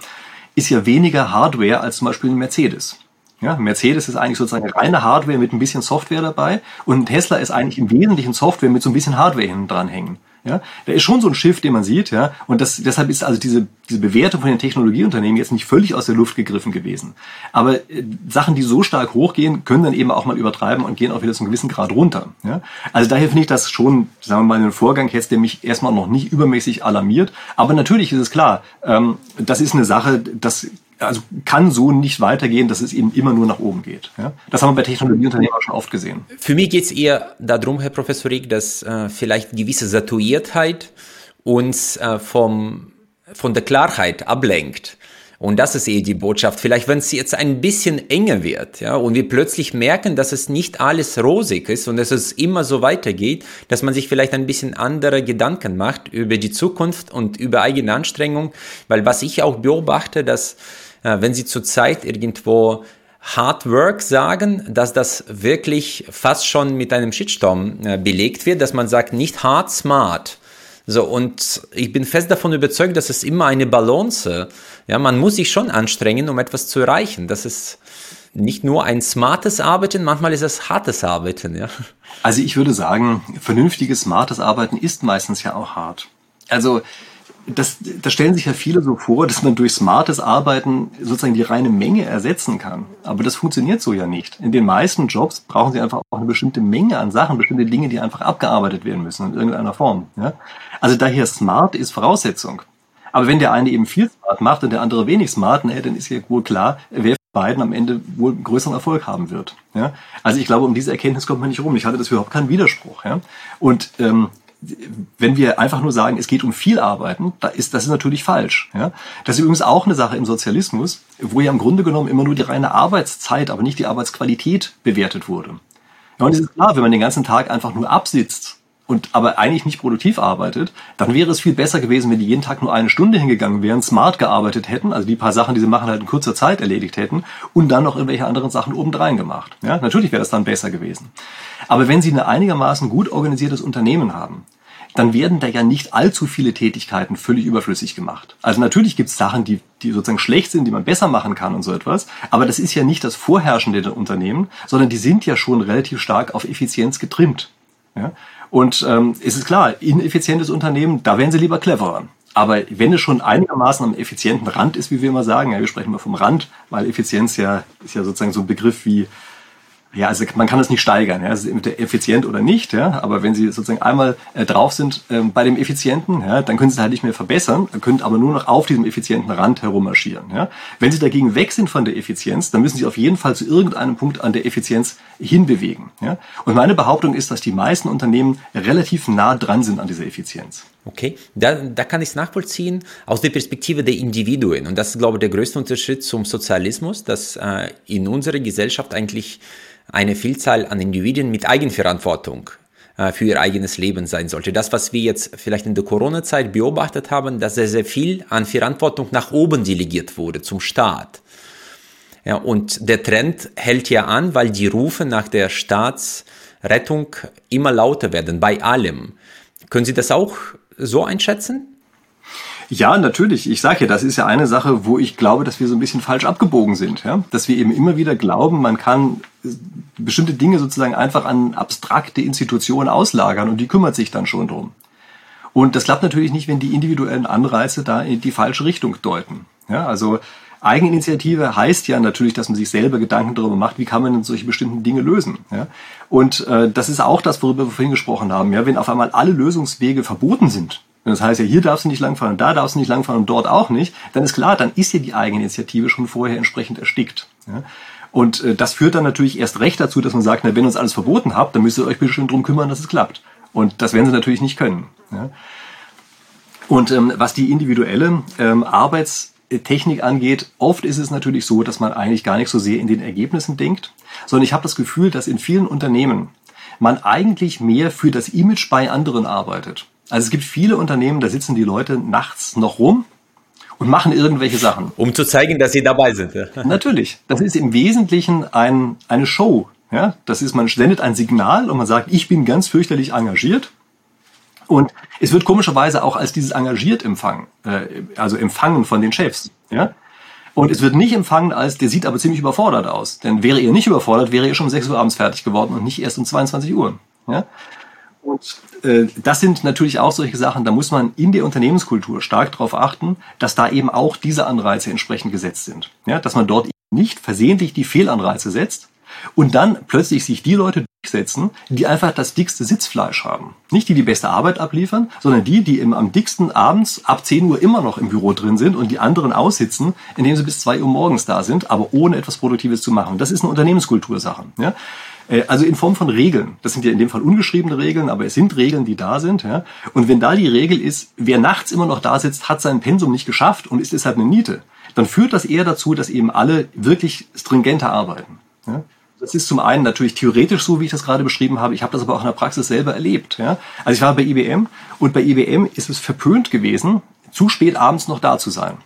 ist ja weniger Hardware als zum Beispiel ein Mercedes. Ja, Mercedes ist eigentlich sozusagen reine Hardware mit ein bisschen Software dabei und Tesla ist eigentlich im Wesentlichen Software mit so ein bisschen Hardware hinten dran hängen. Ja, da ist schon so ein Schiff, den man sieht, ja, und das, deshalb ist also diese, diese Bewertung von den Technologieunternehmen jetzt nicht völlig aus der Luft gegriffen gewesen. Aber äh, Sachen, die so stark hochgehen, können dann eben auch mal übertreiben und gehen auch wieder zu einem gewissen Grad runter. Ja. Also daher finde ich das schon, sagen wir mal, einen Vorgang jetzt, der mich erstmal noch nicht übermäßig alarmiert. Aber natürlich ist es klar, ähm, das ist eine Sache, das also kann so nicht weitergehen, dass es eben immer nur nach oben geht. Ja? Das haben wir bei Technologieunternehmen schon oft gesehen. Für mich geht es eher darum, Herr Professor Rieck, dass äh, vielleicht gewisse Saturiertheit uns äh, vom, von der Klarheit ablenkt. Und das ist eh die Botschaft. Vielleicht, wenn es jetzt ein bisschen enger wird, ja, und wir plötzlich merken, dass es nicht alles rosig ist und dass es immer so weitergeht, dass man sich vielleicht ein bisschen andere Gedanken macht über die Zukunft und über eigene Anstrengung. Weil was ich auch beobachte, dass, wenn Sie zurzeit irgendwo Hard Work sagen, dass das wirklich fast schon mit einem Shitstorm äh, belegt wird, dass man sagt, nicht hard, smart. So, und ich bin fest davon überzeugt, dass es immer eine Balance, ja, man muss sich schon anstrengen, um etwas zu erreichen. Das ist nicht nur ein smartes Arbeiten, manchmal ist es hartes Arbeiten, ja. Also ich würde sagen, vernünftiges, smartes Arbeiten ist meistens ja auch hart. Also, das, das stellen sich ja viele so vor, dass man durch smartes Arbeiten sozusagen die reine Menge ersetzen kann. Aber das funktioniert so ja nicht. In den meisten Jobs brauchen sie einfach auch eine bestimmte Menge an Sachen, bestimmte Dinge, die einfach abgearbeitet werden müssen in irgendeiner Form. Ja? Also daher smart ist Voraussetzung. Aber wenn der eine eben viel smart macht und der andere wenig smart, ne, dann ist ja wohl klar, wer von beiden am Ende wohl größeren Erfolg haben wird. Ja? Also ich glaube, um diese Erkenntnis kommt man nicht rum. Ich hatte das überhaupt keinen Widerspruch. Ja? Und ähm, wenn wir einfach nur sagen, es geht um viel Arbeiten, da ist, das ist natürlich falsch. Ja? Das ist übrigens auch eine Sache im Sozialismus, wo ja im Grunde genommen immer nur die reine Arbeitszeit, aber nicht die Arbeitsqualität bewertet wurde. Ja, und es ist klar, wenn man den ganzen Tag einfach nur absitzt und aber eigentlich nicht produktiv arbeitet, dann wäre es viel besser gewesen, wenn die jeden Tag nur eine Stunde hingegangen wären, smart gearbeitet hätten, also die paar Sachen, die sie machen, halt in kurzer Zeit erledigt hätten und dann noch irgendwelche anderen Sachen obendrein gemacht. Ja, natürlich wäre das dann besser gewesen. Aber wenn Sie ein einigermaßen gut organisiertes Unternehmen haben, dann werden da ja nicht allzu viele Tätigkeiten völlig überflüssig gemacht. Also natürlich gibt es Sachen, die, die sozusagen schlecht sind, die man besser machen kann und so etwas, aber das ist ja nicht das Vorherrschende der Unternehmen, sondern die sind ja schon relativ stark auf Effizienz getrimmt. Ja? Und ähm, es ist klar, ineffizientes Unternehmen, da wären sie lieber cleverer. Aber wenn es schon einigermaßen am effizienten Rand ist, wie wir immer sagen, ja, wir sprechen mal vom Rand, weil Effizienz ja ist ja sozusagen so ein Begriff wie ja, also man kann es nicht steigern, ja, es ist effizient oder nicht, ja, aber wenn Sie sozusagen einmal äh, drauf sind äh, bei dem Effizienten, ja, dann können Sie es halt nicht mehr verbessern, können aber nur noch auf diesem effizienten Rand herummarschieren. Ja. Wenn Sie dagegen weg sind von der Effizienz, dann müssen Sie auf jeden Fall zu irgendeinem Punkt an der Effizienz hinbewegen. Ja. Und meine Behauptung ist, dass die meisten Unternehmen relativ nah dran sind an dieser Effizienz. Okay, da, da kann ich es nachvollziehen aus der Perspektive der Individuen. Und das ist, glaube ich, der größte Unterschied zum Sozialismus, dass äh, in unserer Gesellschaft eigentlich eine Vielzahl an Individuen mit Eigenverantwortung äh, für ihr eigenes Leben sein sollte. Das, was wir jetzt vielleicht in der Corona-Zeit beobachtet haben, dass sehr, sehr viel an Verantwortung nach oben delegiert wurde zum Staat. Ja, und der Trend hält ja an, weil die Rufe nach der Staatsrettung immer lauter werden, bei allem. Können Sie das auch so einschätzen? Ja, natürlich. Ich sage ja, das ist ja eine Sache, wo ich glaube, dass wir so ein bisschen falsch abgebogen sind. Ja? Dass wir eben immer wieder glauben, man kann bestimmte Dinge sozusagen einfach an abstrakte Institutionen auslagern und die kümmert sich dann schon drum. Und das klappt natürlich nicht, wenn die individuellen Anreize da in die falsche Richtung deuten. Ja, also Eigeninitiative heißt ja natürlich, dass man sich selber Gedanken darüber macht, wie kann man denn solche bestimmten Dinge lösen. Ja? Und äh, das ist auch das, worüber wir vorhin gesprochen haben. Ja? Wenn auf einmal alle Lösungswege verboten sind, das heißt ja, hier darfst du nicht langfahren, da darfst du nicht langfahren und dort auch nicht, dann ist klar, dann ist ja die Eigeninitiative schon vorher entsprechend erstickt. Ja? Und äh, das führt dann natürlich erst recht dazu, dass man sagt, na, wenn ihr uns alles verboten habt, dann müsst ihr euch schön drum kümmern, dass es klappt. Und das werden sie natürlich nicht können. Ja? Und ähm, was die individuelle ähm, Arbeitstechnik angeht, oft ist es natürlich so, dass man eigentlich gar nicht so sehr in den Ergebnissen denkt, sondern ich habe das Gefühl, dass in vielen Unternehmen man eigentlich mehr für das Image bei anderen arbeitet. Also es gibt viele Unternehmen, da sitzen die Leute nachts noch rum und machen irgendwelche Sachen. Um zu zeigen, dass sie dabei sind. Ja. Natürlich. Das ist im Wesentlichen ein, eine Show. Ja, das ist, man sendet ein Signal und man sagt, ich bin ganz fürchterlich engagiert. Und es wird komischerweise auch als dieses engagiert empfangen, äh, also empfangen von den Chefs. Ja? Und es wird nicht empfangen als, der sieht aber ziemlich überfordert aus. Denn wäre er nicht überfordert, wäre er schon um 6 Uhr abends fertig geworden und nicht erst um 22 Uhr. Ja? Und äh, das sind natürlich auch solche Sachen, da muss man in der Unternehmenskultur stark darauf achten, dass da eben auch diese Anreize entsprechend gesetzt sind. Ja, dass man dort nicht versehentlich die Fehlanreize setzt und dann plötzlich sich die Leute durchsetzen, die einfach das dickste Sitzfleisch haben. Nicht die die beste Arbeit abliefern, sondern die, die im, am dicksten abends ab 10 Uhr immer noch im Büro drin sind und die anderen aussitzen, indem sie bis 2 Uhr morgens da sind, aber ohne etwas Produktives zu machen. Das ist eine Unternehmenskultursache. Ja? Äh, also in Form von Regeln. Das sind ja in dem Fall ungeschriebene Regeln, aber es sind Regeln, die da sind. Ja? Und wenn da die Regel ist, wer nachts immer noch da sitzt, hat sein Pensum nicht geschafft und ist deshalb eine Niete, dann führt das eher dazu, dass eben alle wirklich stringenter arbeiten. Ja? Das ist zum einen natürlich theoretisch so, wie ich das gerade beschrieben habe. Ich habe das aber auch in der Praxis selber erlebt. Ja? Also ich war bei IBM und bei IBM ist es verpönt gewesen, zu spät abends noch da zu sein.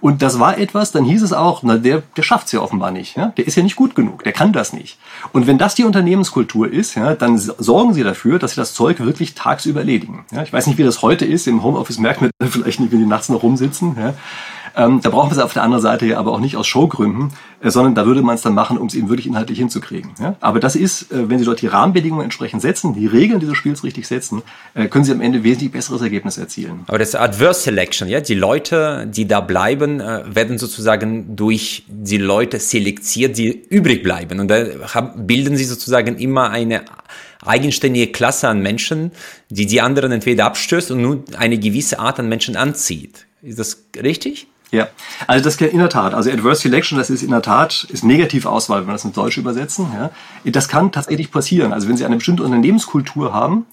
Und das war etwas, dann hieß es auch, na, der, der schafft's ja offenbar nicht. Ja? Der ist ja nicht gut genug, der kann das nicht. Und wenn das die Unternehmenskultur ist, ja, dann sorgen Sie dafür, dass Sie das Zeug wirklich tagsüber erledigen. Ja? Ich weiß nicht, wie das heute ist. Im Homeoffice merkt man vielleicht nicht, wenn die nachts noch rumsitzen. Ja? Ähm, da brauchen wir es auf der anderen Seite ja aber auch nicht aus Showgründen, äh, sondern da würde man es dann machen, um es eben wirklich inhaltlich hinzukriegen. Ja? Aber das ist, äh, wenn Sie dort die Rahmenbedingungen entsprechend setzen, die Regeln dieses Spiels richtig setzen, äh, können Sie am Ende wesentlich besseres Ergebnis erzielen. Aber das Adverse Selection, ja, die Leute, die da bleiben, äh, werden sozusagen durch die Leute selektiert, die übrig bleiben. Und da haben, bilden sie sozusagen immer eine eigenständige Klasse an Menschen, die die anderen entweder abstößt und nur eine gewisse Art an Menschen anzieht. Ist das richtig? Ja, also das in der Tat, also Adverse Selection, das ist in der Tat, ist Negativauswahl, wenn wir das ins Deutsche übersetzen. Ja. Das kann tatsächlich passieren. Also wenn Sie eine bestimmte Unternehmenskultur haben,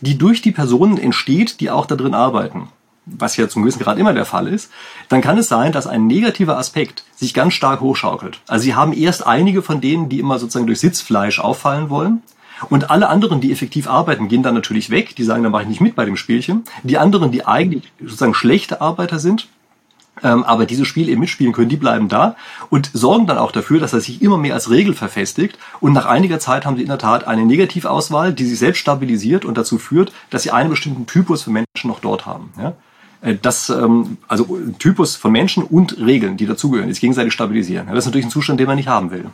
die durch die Personen entsteht, die auch da drin arbeiten, was ja zum gewissen Grad immer der Fall ist, dann kann es sein, dass ein negativer Aspekt sich ganz stark hochschaukelt. Also Sie haben erst einige von denen, die immer sozusagen durch Sitzfleisch auffallen wollen. Und alle anderen, die effektiv arbeiten, gehen dann natürlich weg. Die sagen, da mache ich nicht mit bei dem Spielchen. Die anderen, die eigentlich sozusagen schlechte Arbeiter sind, ähm, aber dieses Spiel eben mitspielen können, die bleiben da und sorgen dann auch dafür, dass er sich immer mehr als Regel verfestigt. Und nach einiger Zeit haben sie in der Tat eine Negativauswahl, die sich selbst stabilisiert und dazu führt, dass sie einen bestimmten Typus von Menschen noch dort haben. Ja? Äh, das, ähm, also Typus von Menschen und Regeln, die dazugehören, die sich gegenseitig stabilisieren. Das ist natürlich ein Zustand, den man nicht haben will.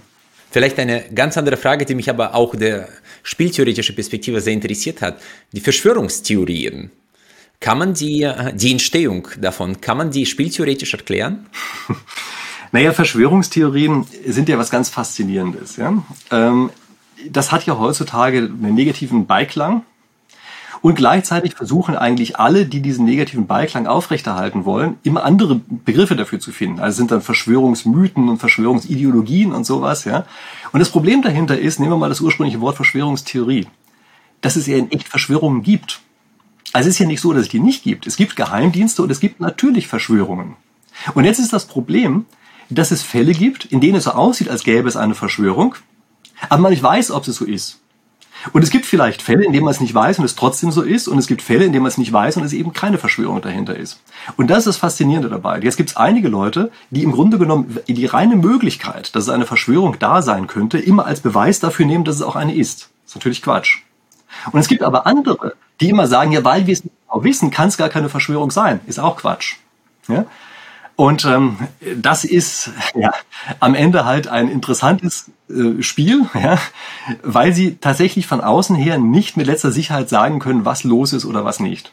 Vielleicht eine ganz andere Frage, die mich aber auch der spieltheoretische Perspektive sehr interessiert hat. Die Verschwörungstheorien. Kann man die, die Entstehung davon, kann man die spieltheoretisch erklären? Naja, Verschwörungstheorien sind ja was ganz Faszinierendes. Ja? Ähm, das hat ja heutzutage einen negativen Beiklang. Und gleichzeitig versuchen eigentlich alle, die diesen negativen Beiklang aufrechterhalten wollen, immer andere Begriffe dafür zu finden. Also sind dann Verschwörungsmythen und Verschwörungsideologien und sowas, ja. Und das Problem dahinter ist, nehmen wir mal das ursprüngliche Wort Verschwörungstheorie, dass es ja in echt Verschwörungen gibt. Also es ist ja nicht so, dass es die nicht gibt. Es gibt Geheimdienste und es gibt natürlich Verschwörungen. Und jetzt ist das Problem, dass es Fälle gibt, in denen es so aussieht, als gäbe es eine Verschwörung, aber man nicht weiß, ob es so ist. Und es gibt vielleicht Fälle, in denen man es nicht weiß und es trotzdem so ist. Und es gibt Fälle, in denen man es nicht weiß und es eben keine Verschwörung dahinter ist. Und das ist das Faszinierende dabei. Jetzt gibt es einige Leute, die im Grunde genommen die reine Möglichkeit, dass es eine Verschwörung da sein könnte, immer als Beweis dafür nehmen, dass es auch eine ist. Das ist natürlich Quatsch. Und es gibt aber andere, die immer sagen, ja, weil wir es nicht genau wissen, kann es gar keine Verschwörung sein. Ist auch Quatsch. Ja? Und ähm, das ist ja am Ende halt ein interessantes äh, Spiel, ja, weil sie tatsächlich von außen her nicht mit letzter Sicherheit sagen können, was los ist oder was nicht.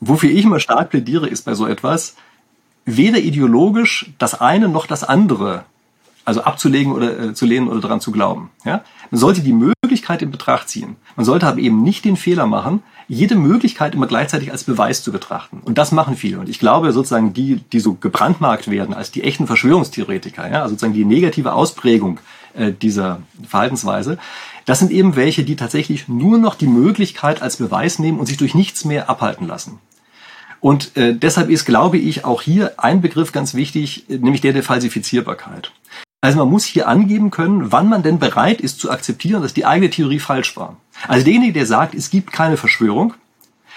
Wofür ich immer stark plädiere, ist bei so etwas, weder ideologisch das eine noch das andere also abzulegen oder äh, zu lehnen oder daran zu glauben. Ja? Man sollte die Möglichkeit in Betracht ziehen. Man sollte aber eben nicht den Fehler machen, jede Möglichkeit immer gleichzeitig als Beweis zu betrachten. Und das machen viele. Und ich glaube sozusagen, die, die so gebrandmarkt werden als die echten Verschwörungstheoretiker, ja, also sozusagen die negative Ausprägung äh, dieser Verhaltensweise, das sind eben welche, die tatsächlich nur noch die Möglichkeit als Beweis nehmen und sich durch nichts mehr abhalten lassen. Und äh, deshalb ist, glaube ich, auch hier ein Begriff ganz wichtig, nämlich der der Falsifizierbarkeit. Also man muss hier angeben können, wann man denn bereit ist zu akzeptieren, dass die eigene Theorie falsch war. Also derjenige, der sagt, es gibt keine Verschwörung,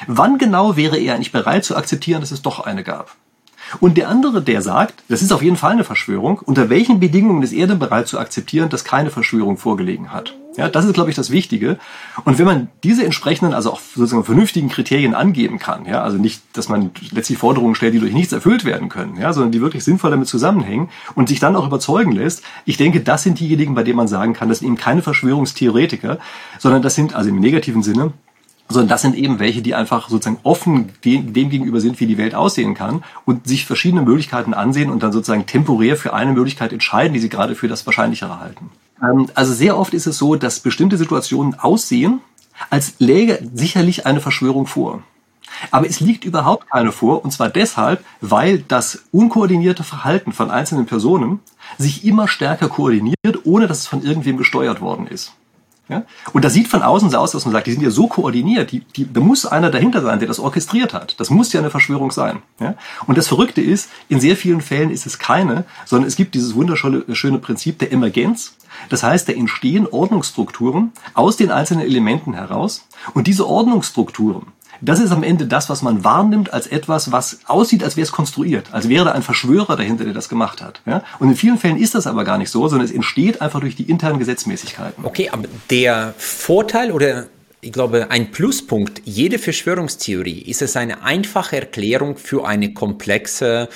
wann genau wäre er eigentlich bereit zu akzeptieren, dass es doch eine gab? Und der andere, der sagt, das ist auf jeden Fall eine Verschwörung, unter welchen Bedingungen ist er denn bereit zu akzeptieren, dass keine Verschwörung vorgelegen hat? Ja, das ist, glaube ich, das Wichtige. Und wenn man diese entsprechenden, also auch sozusagen vernünftigen Kriterien angeben kann, ja, also nicht, dass man letztlich Forderungen stellt, die durch nichts erfüllt werden können, ja, sondern die wirklich sinnvoll damit zusammenhängen und sich dann auch überzeugen lässt, ich denke, das sind diejenigen, bei denen man sagen kann, das sind eben keine Verschwörungstheoretiker, sondern das sind, also im negativen Sinne, sondern das sind eben welche, die einfach sozusagen offen dem, gegenüber sind, wie die Welt aussehen kann und sich verschiedene Möglichkeiten ansehen und dann sozusagen temporär für eine Möglichkeit entscheiden, die sie gerade für das Wahrscheinlichere halten. Ähm, also sehr oft ist es so, dass bestimmte Situationen aussehen, als läge sicherlich eine Verschwörung vor. Aber es liegt überhaupt keine vor, und zwar deshalb, weil das unkoordinierte Verhalten von einzelnen Personen sich immer stärker koordiniert, ohne dass es von irgendwem gesteuert worden ist. Ja? Und das sieht von außen so aus, dass man sagt, die sind ja so koordiniert, die, die, da muss einer dahinter sein, der das orchestriert hat. Das muss ja eine Verschwörung sein. Ja? Und das Verrückte ist, in sehr vielen Fällen ist es keine, sondern es gibt dieses wunderschöne schöne Prinzip der Emergenz. Das heißt, da entstehen Ordnungsstrukturen aus den einzelnen Elementen heraus. Und diese Ordnungsstrukturen, das ist am Ende das, was man wahrnimmt als etwas, was aussieht, als wäre es konstruiert, als wäre da ein Verschwörer dahinter, der das gemacht hat. Ja? Und in vielen Fällen ist das aber gar nicht so, sondern es entsteht einfach durch die internen Gesetzmäßigkeiten. Okay, aber der Vorteil oder ich glaube, ein Pluspunkt jeder Verschwörungstheorie ist es eine einfache Erklärung für eine komplexe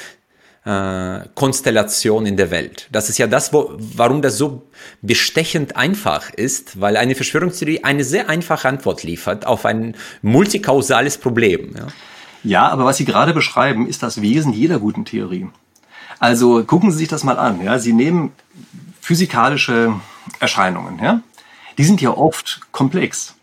äh, Konstellation in der Welt. Das ist ja das, wo, warum das so bestechend einfach ist, weil eine Verschwörungstheorie eine sehr einfache Antwort liefert auf ein multikausales Problem. Ja, ja aber was Sie gerade beschreiben, ist das Wesen jeder guten Theorie. Also gucken Sie sich das mal an. Ja? Sie nehmen physikalische Erscheinungen. Ja? Die sind ja oft komplex.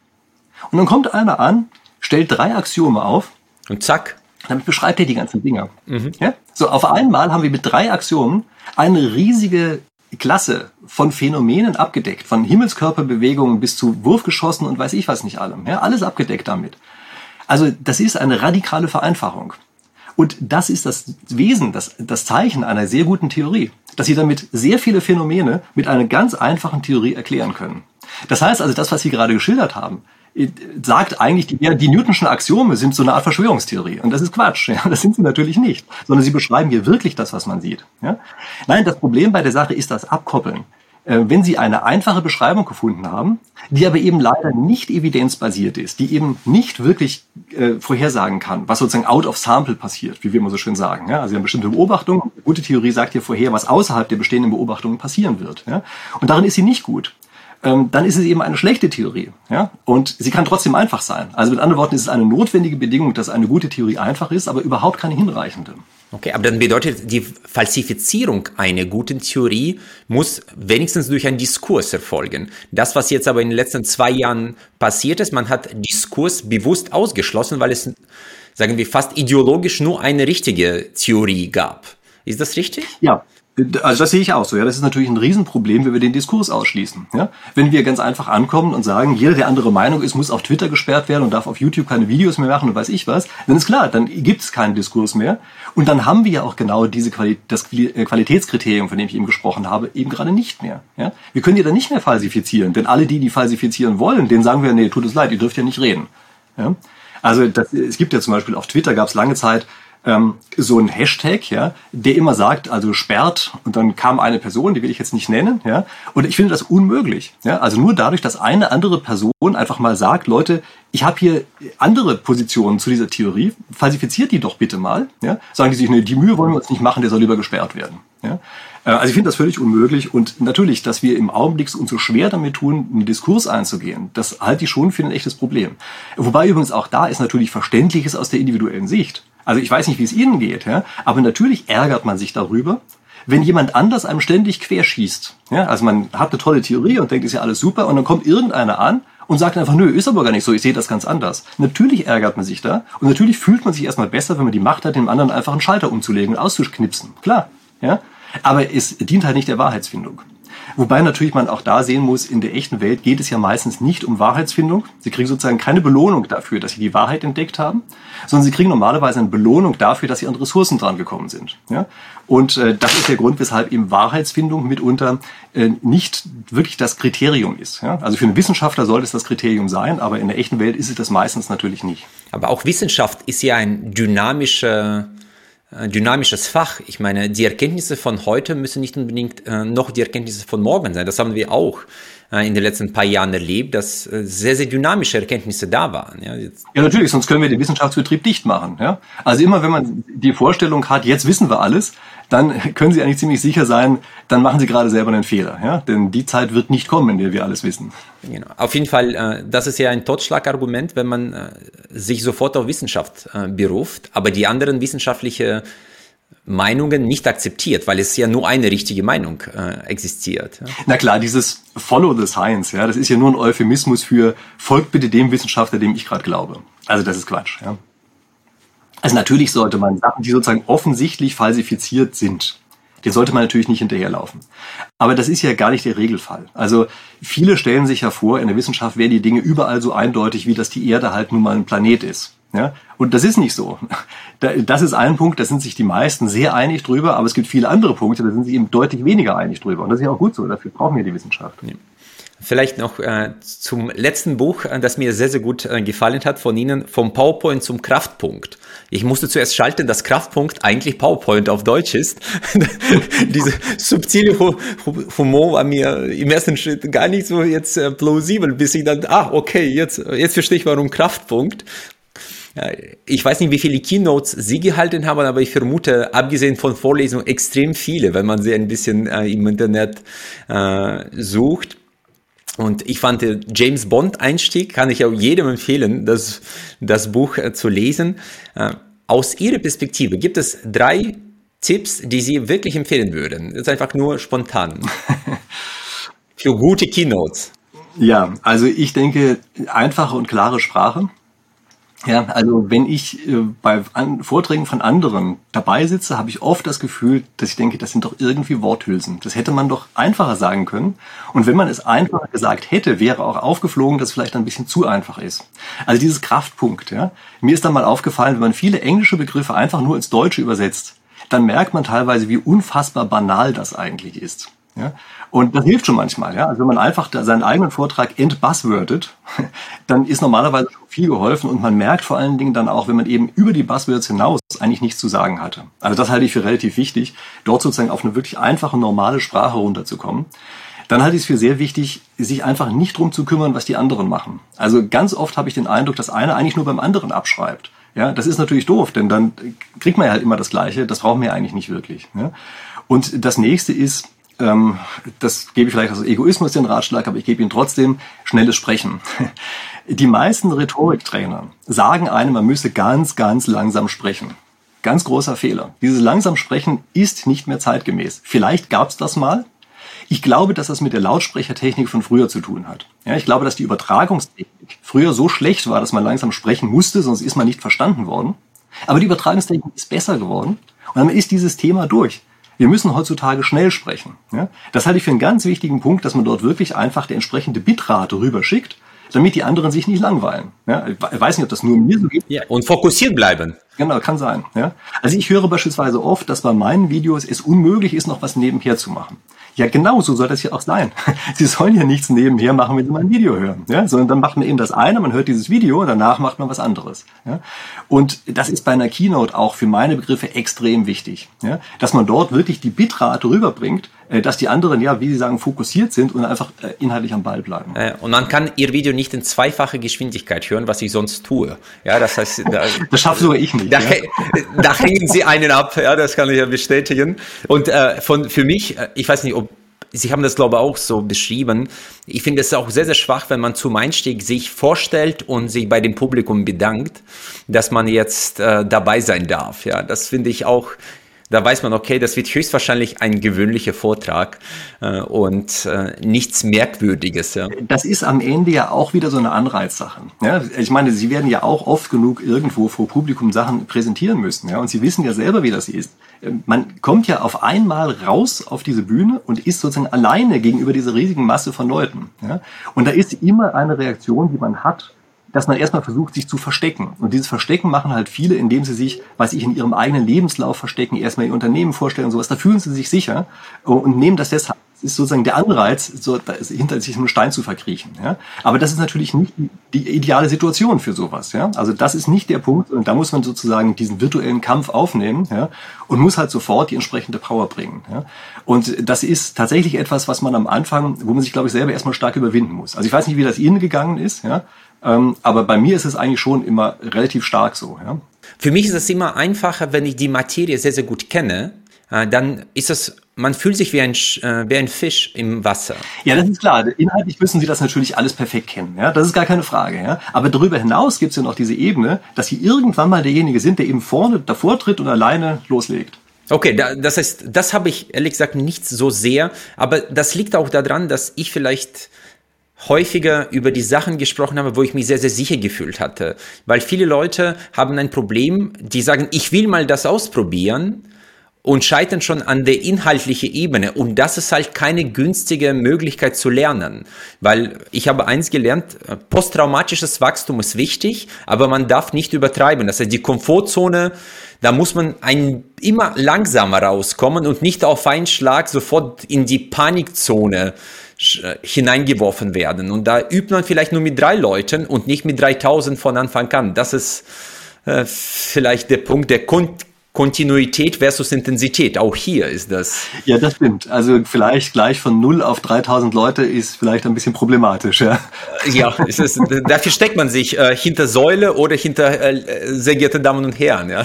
Und dann kommt einer an, stellt drei Axiome auf. Und zack. Damit beschreibt er die ganzen Dinge. Mhm. Ja? So, auf einmal haben wir mit drei Axiomen eine riesige Klasse von Phänomenen abgedeckt, von Himmelskörperbewegungen bis zu Wurfgeschossen und weiß ich was nicht allem. Ja, alles abgedeckt damit. Also das ist eine radikale Vereinfachung. Und das ist das Wesen, das, das Zeichen einer sehr guten Theorie, dass Sie damit sehr viele Phänomene mit einer ganz einfachen Theorie erklären können. Das heißt also, das, was Sie gerade geschildert haben, sagt eigentlich, die, die Newtonschen Axiome sind so eine Art Verschwörungstheorie. Und das ist Quatsch. Ja? Das sind sie natürlich nicht. Sondern sie beschreiben hier wirklich das, was man sieht. Ja? Nein, das Problem bei der Sache ist das Abkoppeln. Äh, wenn Sie eine einfache Beschreibung gefunden haben, die aber eben leider nicht evidenzbasiert ist, die eben nicht wirklich äh, vorhersagen kann, was sozusagen out of sample passiert, wie wir immer so schön sagen. Ja? Also Sie haben bestimmte Beobachtungen. Eine gute Theorie sagt hier vorher, was außerhalb der bestehenden Beobachtungen passieren wird. Ja? Und darin ist sie nicht gut ähm, dann ist es eben eine schlechte Theorie. Ja? Und sie kann trotzdem einfach sein. Also mit anderen Worten ist es eine notwendige Bedingung, dass eine gute Theorie einfach ist, aber überhaupt keine hinreichende. Okay, aber dann bedeutet die Falsifizierung einer guten Theorie muss wenigstens durch einen Diskurs erfolgen. Das, was jetzt aber in den letzten zwei Jahren passiert ist, man hat Diskurs bewusst ausgeschlossen, weil es, sagen wir, fast ideologisch nur eine richtige Theorie gab. Ist das richtig? Ja, also das sehe ich auch so. Ja, das ist natürlich ein Riesenproblem, wenn wir den Diskurs ausschließen. Ja, wenn wir ganz einfach ankommen und sagen, jeder, der andere Meinung ist, muss auf Twitter gesperrt werden und darf auf YouTube keine Videos mehr machen und weiß ich was, dann ist klar, dann gibt es keinen Diskurs mehr. Und dann haben wir ja auch genau diese Quali das äh, Qualitätskriterium, von dem ich eben gesprochen habe, eben gerade nicht mehr. Ja, wir können die dann nicht mehr falsifizieren, denn alle die, die falsifizieren wollen, denen sagen wir, nee, tut es leid, ihr dürft ja nicht reden. Ja, also das, es gibt ja zum Beispiel auf Twitter gab es lange Zeit ähm, so ein Hashtag, ja, der immer sagt, also sperrt und dann kam eine Person, die will ich jetzt nicht nennen, ja, und ich finde das unmöglich, ja, also nur dadurch, dass eine andere Person einfach mal sagt, Leute, ich habe hier andere Positionen zu dieser Theorie, falsifiziert die doch bitte mal, ja, sagen die sich, nee, die Mühe wollen wir uns nicht machen, der soll lieber gesperrt werden, ja. Äh, also ich finde das völlig unmöglich und natürlich, dass wir im Augenblick uns so schwer damit tun, einen Diskurs einzugehen, das halte ich schon für ein echtes Problem. Wobei übrigens auch da ist natürlich Verständliches aus der individuellen Sicht. Also ich weiß nicht, wie es Ihnen geht, ja, aber natürlich ärgert man sich darüber, wenn jemand anders einem ständig querschießt. Ja, also man hat eine tolle Theorie und denkt, ist ja alles super und dann kommt irgendeiner an und sagt einfach, nö, ist aber gar nicht so, ich sehe das ganz anders. Natürlich ärgert man sich da und natürlich fühlt man sich erstmal besser, wenn man die Macht hat, dem anderen einfach einen Schalter umzulegen und auszuknipsen. Klar, ja, aber es dient halt nicht der Wahrheitsfindung. Wobei natürlich man auch da sehen muss, in der echten Welt geht es ja meistens nicht um Wahrheitsfindung. Sie kriegen sozusagen keine Belohnung dafür, dass sie die Wahrheit entdeckt haben, sondern sie kriegen normalerweise eine Belohnung dafür, dass sie an Ressourcen dran gekommen sind. Ja? Und äh, das ist der Grund, weshalb eben Wahrheitsfindung mitunter äh, nicht wirklich das Kriterium ist. Ja? Also für einen Wissenschaftler sollte es das Kriterium sein, aber in der echten Welt ist es das meistens natürlich nicht. Aber auch Wissenschaft ist ja ein dynamischer dynamisches Fach. Ich meine, die Erkenntnisse von heute müssen nicht unbedingt äh, noch die Erkenntnisse von morgen sein. Das haben wir auch äh, in den letzten paar Jahren erlebt, dass äh, sehr, sehr dynamische Erkenntnisse da waren. Ja, ja, natürlich, sonst können wir den Wissenschaftsbetrieb dicht machen. Ja? Also immer, wenn man die Vorstellung hat, jetzt wissen wir alles, dann können Sie eigentlich ziemlich sicher sein, dann machen Sie gerade selber einen Fehler. Ja? Denn die Zeit wird nicht kommen, in der wir alles wissen. Genau. Auf jeden Fall, äh, das ist ja ein Totschlagargument, wenn man äh, sich sofort auf Wissenschaft äh, beruft, aber die anderen wissenschaftliche Meinungen nicht akzeptiert, weil es ja nur eine richtige Meinung äh, existiert. Ja. Na klar, dieses Follow the Science, ja, das ist ja nur ein Euphemismus für folgt bitte dem Wissenschaftler, dem ich gerade glaube. Also das ist Quatsch. Ja. Also natürlich sollte man Sachen, die sozusagen offensichtlich falsifiziert sind, Den sollte man natürlich nicht hinterherlaufen. Aber das ist ja gar nicht der Regelfall. Also viele stellen sich ja vor, in der Wissenschaft wären die Dinge überall so eindeutig, wie dass die Erde halt nun mal ein Planet ist. Ja? Und das ist nicht so. Das ist ein Punkt, da sind sich die meisten sehr einig drüber, aber es gibt viele andere Punkte, da sind sie eben deutlich weniger einig drüber. Und das ist ja auch gut so, dafür brauchen wir die Wissenschaft. Ja. Vielleicht noch äh, zum letzten Buch, äh, das mir sehr, sehr gut äh, gefallen hat von Ihnen, vom PowerPoint zum Kraftpunkt. Ich musste zuerst schalten, dass Kraftpunkt eigentlich PowerPoint auf Deutsch ist. Diese subtile Humor war mir im ersten Schritt gar nicht so jetzt äh, plausibel, bis ich dann, ah, okay, jetzt, jetzt verstehe ich, warum Kraftpunkt. Ich weiß nicht, wie viele Keynotes Sie gehalten haben, aber ich vermute, abgesehen von Vorlesungen, extrem viele, wenn man sie ein bisschen äh, im Internet äh, sucht. Und ich fand den James Bond Einstieg, kann ich auch jedem empfehlen, das, das Buch äh, zu lesen. Äh, aus Ihrer Perspektive gibt es drei Tipps, die Sie wirklich empfehlen würden. Das ist einfach nur spontan. Für gute Keynotes. Ja, also ich denke, einfache und klare Sprache. Ja, also wenn ich äh, bei Vorträgen von anderen dabei sitze, habe ich oft das Gefühl, dass ich denke, das sind doch irgendwie Worthülsen. Das hätte man doch einfacher sagen können. Und wenn man es einfacher gesagt hätte, wäre auch aufgeflogen, dass es vielleicht ein bisschen zu einfach ist. Also dieses Kraftpunkt. Ja. Mir ist dann mal aufgefallen, wenn man viele englische Begriffe einfach nur ins Deutsche übersetzt, dann merkt man teilweise, wie unfassbar banal das eigentlich ist. Ja? Und das hilft schon manchmal. Ja? Also wenn man einfach seinen eigenen Vortrag entbuzzwordet, dann ist normalerweise viel geholfen und man merkt vor allen Dingen dann auch, wenn man eben über die Buzzwords hinaus eigentlich nichts zu sagen hatte. Also das halte ich für relativ wichtig, dort sozusagen auf eine wirklich einfache, normale Sprache runterzukommen. Dann halte ich es für sehr wichtig, sich einfach nicht drum zu kümmern, was die anderen machen. Also ganz oft habe ich den Eindruck, dass einer eigentlich nur beim anderen abschreibt. Ja, das ist natürlich doof, denn dann kriegt man ja halt immer das Gleiche. Das brauchen wir eigentlich nicht wirklich. Ja? Und das nächste ist, ähm, das gebe ich vielleicht aus Egoismus den Ratschlag, aber ich gebe Ihnen trotzdem schnelles Sprechen. Die meisten Rhetoriktrainer sagen einem, man müsse ganz, ganz langsam sprechen. Ganz großer Fehler. Dieses langsam Sprechen ist nicht mehr zeitgemäß. Vielleicht gab es das mal. Ich glaube, dass das mit der Lautsprechertechnik von früher zu tun hat. Ja, ich glaube, dass die Übertragungstechnik früher so schlecht war, dass man langsam sprechen musste, sonst ist man nicht verstanden worden. Aber die Übertragungstechnik ist besser geworden und dann ist dieses Thema durch. Wir müssen heutzutage schnell sprechen. Ja? Das halte ich für einen ganz wichtigen Punkt, dass man dort wirklich einfach die entsprechende Bitrate rüberschickt, damit die anderen sich nicht langweilen. Ja? Ich weiß nicht, ob das nur mir so geht. Ja, und fokussiert bleiben. Genau, kann sein. Ja? Also ich höre beispielsweise oft, dass bei meinen Videos es unmöglich ist, noch was nebenher zu machen. Ja, genau so soll das ja auch sein. Sie sollen ja nichts nebenher machen, wenn Sie mal ein Video hören, ja? sondern dann macht man eben das eine, man hört dieses Video, danach macht man was anderes. Ja? Und das ist bei einer Keynote auch für meine Begriffe extrem wichtig, ja? dass man dort wirklich die Bitrate rüberbringt, dass die anderen, ja, wie Sie sagen, fokussiert sind und einfach äh, inhaltlich am Ball bleiben. Und man kann Ihr Video nicht in zweifache Geschwindigkeit hören, was ich sonst tue. Ja, das heißt, da, das schaffe sogar ich nicht. Da, ja. da hängen Sie einen ab, ja, das kann ich ja bestätigen. Und äh, von für mich, äh, ich weiß nicht, ob Sie haben das, glaube ich, auch so beschrieben. Ich finde es auch sehr, sehr schwach, wenn man zum Einstieg sich vorstellt und sich bei dem Publikum bedankt, dass man jetzt äh, dabei sein darf. Ja, das finde ich auch da weiß man, okay, das wird höchstwahrscheinlich ein gewöhnlicher Vortrag äh, und äh, nichts Merkwürdiges. Ja. Das ist am Ende ja auch wieder so eine Anreizsache. Ja? Ich meine, Sie werden ja auch oft genug irgendwo vor Publikum Sachen präsentieren müssen. Ja? Und Sie wissen ja selber, wie das ist. Man kommt ja auf einmal raus auf diese Bühne und ist sozusagen alleine gegenüber dieser riesigen Masse von Leuten. Ja? Und da ist immer eine Reaktion, die man hat, dass man erstmal versucht, sich zu verstecken. Und dieses Verstecken machen halt viele, indem sie sich, weiß ich, in ihrem eigenen Lebenslauf verstecken, erstmal ihr Unternehmen vorstellen und sowas. Da fühlen sie sich sicher und nehmen das deshalb ist sozusagen der Anreiz, so hinter sich einen Stein zu verkriechen. Ja? Aber das ist natürlich nicht die ideale Situation für sowas. Ja? Also das ist nicht der Punkt und da muss man sozusagen diesen virtuellen Kampf aufnehmen ja? und muss halt sofort die entsprechende Power bringen. Ja? Und das ist tatsächlich etwas, was man am Anfang, wo man sich, glaube ich, selber erstmal stark überwinden muss. Also ich weiß nicht, wie das Ihnen gegangen ist, ja? Ähm, aber bei mir ist es eigentlich schon immer relativ stark so. Ja? Für mich ist es immer einfacher, wenn ich die Materie sehr, sehr gut kenne. Äh, dann ist es man fühlt sich wie ein, äh, wie ein Fisch im Wasser. Ja, das ist klar. Inhaltlich müssen Sie das natürlich alles perfekt kennen. Ja? Das ist gar keine Frage. Ja? Aber darüber hinaus gibt es ja noch diese Ebene, dass Sie irgendwann mal derjenige sind, der eben vorne davor tritt und alleine loslegt. Okay, da, das heißt, das habe ich ehrlich gesagt nicht so sehr, aber das liegt auch daran, dass ich vielleicht häufiger über die Sachen gesprochen habe, wo ich mich sehr, sehr sicher gefühlt hatte. Weil viele Leute haben ein Problem, die sagen, ich will mal das ausprobieren, und scheitern schon an der inhaltlichen Ebene. Und das ist halt keine günstige Möglichkeit zu lernen. Weil ich habe eins gelernt, posttraumatisches Wachstum ist wichtig, aber man darf nicht übertreiben. Das heißt, die Komfortzone, da muss man ein, immer langsamer rauskommen und nicht auf einen Schlag sofort in die Panikzone hineingeworfen werden. Und da übt man vielleicht nur mit drei Leuten und nicht mit 3000 von Anfang an. Das ist äh, vielleicht der Punkt der Kon Kontinuität versus Intensität. Auch hier ist das. Ja, das stimmt. Also vielleicht gleich von 0 auf 3000 Leute ist vielleicht ein bisschen problematisch. Ja, ja es ist, dafür steckt man sich äh, hinter Säule oder hinter äh, sehr geehrte Damen und Herren. Ja.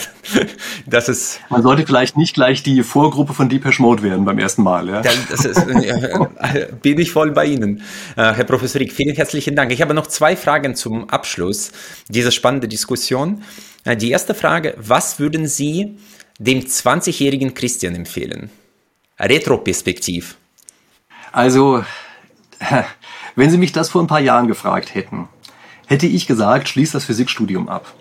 Das ist, man sollte vielleicht nicht gleich die Vorgruppe von Deepesh Mode werden beim ersten Mal. Ja. Das ist, äh, bin ich voll bei Ihnen. Äh, Herr Professor Rieck, vielen herzlichen Dank. Ich habe noch zwei Fragen zum Abschluss dieser spannenden Diskussion. Äh, die erste Frage, was würden Sie dem 20-jährigen Christian empfehlen? Retroperspektiv. Also, wenn Sie mich das vor ein paar Jahren gefragt hätten, hätte ich gesagt, schließ das Physikstudium ab.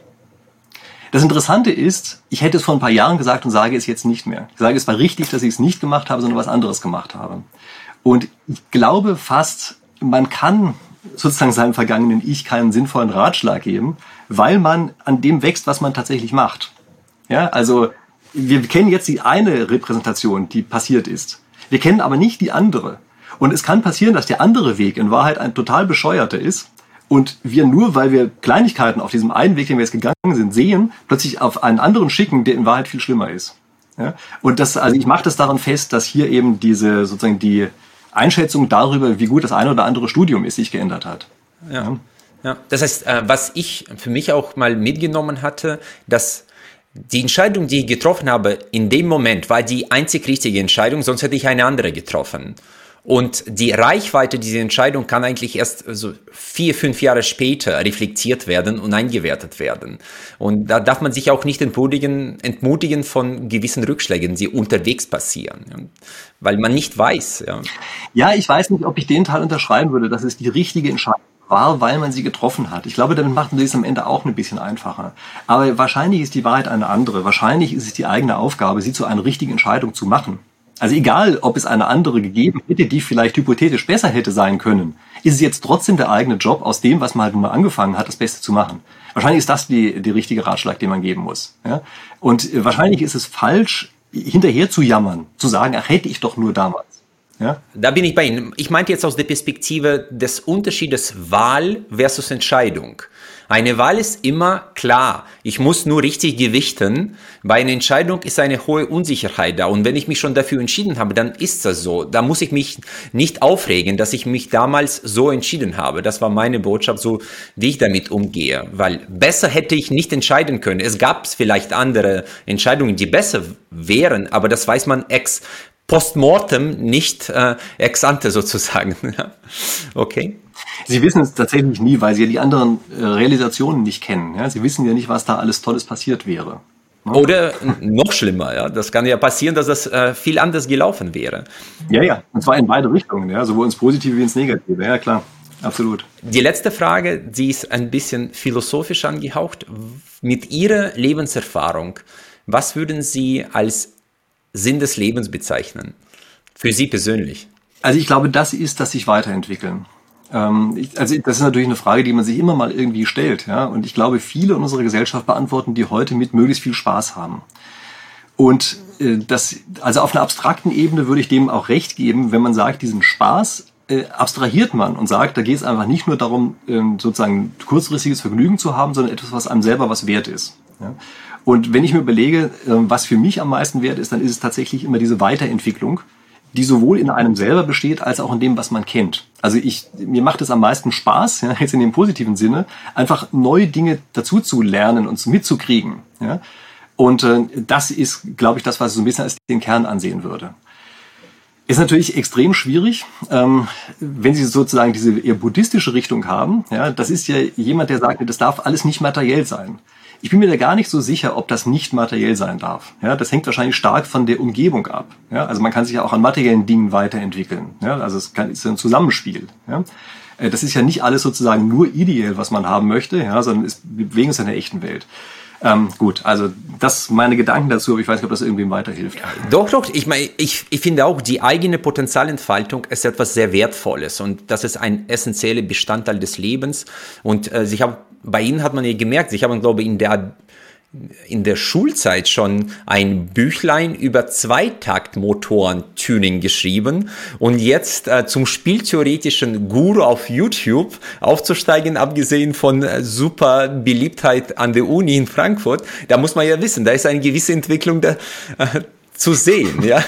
Das Interessante ist, ich hätte es vor ein paar Jahren gesagt und sage es jetzt nicht mehr. Ich sage, es war richtig, dass ich es nicht gemacht habe, sondern was anderes gemacht habe. Und ich glaube fast, man kann sozusagen seinem vergangenen Ich keinen sinnvollen Ratschlag geben, weil man an dem wächst, was man tatsächlich macht. Ja, also wir kennen jetzt die eine Repräsentation, die passiert ist. Wir kennen aber nicht die andere. Und es kann passieren, dass der andere Weg in Wahrheit ein total bescheuerter ist. Und wir nur, weil wir Kleinigkeiten auf diesem einen Weg, den wir jetzt gegangen sind, sehen, plötzlich auf einen anderen schicken, der in Wahrheit viel schlimmer ist. Ja? Und das, also ich mache das daran fest, dass hier eben diese sozusagen die Einschätzung darüber, wie gut das eine oder andere Studium ist, sich geändert hat. Ja. Ja. Das heißt, äh, was ich für mich auch mal mitgenommen hatte, dass die Entscheidung, die ich getroffen habe, in dem Moment war die einzig richtige Entscheidung, sonst hätte ich eine andere getroffen. Und die Reichweite dieser Entscheidung kann eigentlich erst so vier, fünf Jahre später reflektiert werden und eingewertet werden. Und da darf man sich auch nicht entmutigen, entmutigen von gewissen Rückschlägen, die unterwegs passieren, weil man nicht weiß. Ja. ja, ich weiß nicht, ob ich den Teil unterschreiben würde, dass es die richtige Entscheidung war, weil man sie getroffen hat. Ich glaube, damit macht man es am Ende auch ein bisschen einfacher. Aber wahrscheinlich ist die Wahrheit eine andere. Wahrscheinlich ist es die eigene Aufgabe, sie zu einer richtigen Entscheidung zu machen. Also egal, ob es eine andere gegeben hätte, die vielleicht hypothetisch besser hätte sein können, ist es jetzt trotzdem der eigene Job, aus dem, was man halt mal angefangen hat, das Beste zu machen. Wahrscheinlich ist das die, die richtige Ratschlag, den man geben muss. Ja? Und wahrscheinlich ist es falsch, hinterher zu jammern, zu sagen, ach hätte ich doch nur damals. Ja? Da bin ich bei Ihnen. Ich meinte jetzt aus der Perspektive des Unterschiedes Wahl versus Entscheidung. Eine Wahl ist immer klar. Ich muss nur richtig gewichten. Bei einer Entscheidung ist eine hohe Unsicherheit da. Und wenn ich mich schon dafür entschieden habe, dann ist das so. Da muss ich mich nicht aufregen, dass ich mich damals so entschieden habe. Das war meine Botschaft, so wie ich damit umgehe. Weil besser hätte ich nicht entscheiden können. Es gab vielleicht andere Entscheidungen, die besser wären, aber das weiß man ex postmortem, nicht äh, ex ante sozusagen. okay. Sie wissen es tatsächlich nie, weil Sie ja die anderen äh, Realisationen nicht kennen. Ja? Sie wissen ja nicht, was da alles Tolles passiert wäre. Ne? Oder noch schlimmer, ja. Das kann ja passieren, dass das äh, viel anders gelaufen wäre. Ja, ja. Und zwar in beide Richtungen, ja. Sowohl ins Positive wie ins Negative. Ja, klar. Absolut. Die letzte Frage, die ist ein bisschen philosophisch angehaucht. Mit Ihrer Lebenserfahrung, was würden Sie als Sinn des Lebens bezeichnen? Für Sie persönlich? Also ich glaube, das ist dass sich weiterentwickeln. Ähm, ich, also das ist natürlich eine Frage, die man sich immer mal irgendwie stellt. Ja? Und ich glaube, viele in unserer Gesellschaft beantworten die heute mit möglichst viel Spaß haben. Und äh, das, also auf einer abstrakten Ebene würde ich dem auch recht geben, wenn man sagt, diesen Spaß äh, abstrahiert man und sagt, da geht es einfach nicht nur darum, ähm, sozusagen kurzfristiges Vergnügen zu haben, sondern etwas, was einem selber was wert ist. Ja? Und wenn ich mir überlege, äh, was für mich am meisten wert ist, dann ist es tatsächlich immer diese Weiterentwicklung die sowohl in einem selber besteht, als auch in dem, was man kennt. Also ich, mir macht es am meisten Spaß, ja, jetzt in dem positiven Sinne, einfach neue Dinge dazu zu lernen und mitzukriegen. Ja. Und äh, das ist, glaube ich, das, was ich so ein bisschen als den Kern ansehen würde. Ist natürlich extrem schwierig, ähm, wenn Sie sozusagen diese eher buddhistische Richtung haben. Ja, das ist ja jemand, der sagt, das darf alles nicht materiell sein. Ich bin mir da gar nicht so sicher, ob das nicht materiell sein darf. Ja, das hängt wahrscheinlich stark von der Umgebung ab. Ja, also man kann sich ja auch an materiellen Dingen weiterentwickeln. Ja, also es kann, ist ein Zusammenspiel. Ja. Äh, das ist ja nicht alles sozusagen nur ideell, was man haben möchte, ja, sondern wir bewegen uns in der echten Welt. Ähm, gut, also das meine Gedanken dazu, aber ich weiß nicht, ob das irgendwem weiterhilft. Doch, doch. Ich meine, ich, ich finde auch, die eigene Potenzialentfaltung ist etwas sehr Wertvolles und das ist ein essentieller Bestandteil des Lebens. Und äh, ich habe bei Ihnen hat man ja gemerkt, ich habe, glaube in der in der Schulzeit schon ein Büchlein über Zweitaktmotoren-Tuning geschrieben und jetzt äh, zum spieltheoretischen Guru auf YouTube aufzusteigen, abgesehen von äh, super Beliebtheit an der Uni in Frankfurt, da muss man ja wissen, da ist eine gewisse Entwicklung der, äh, zu sehen, ja.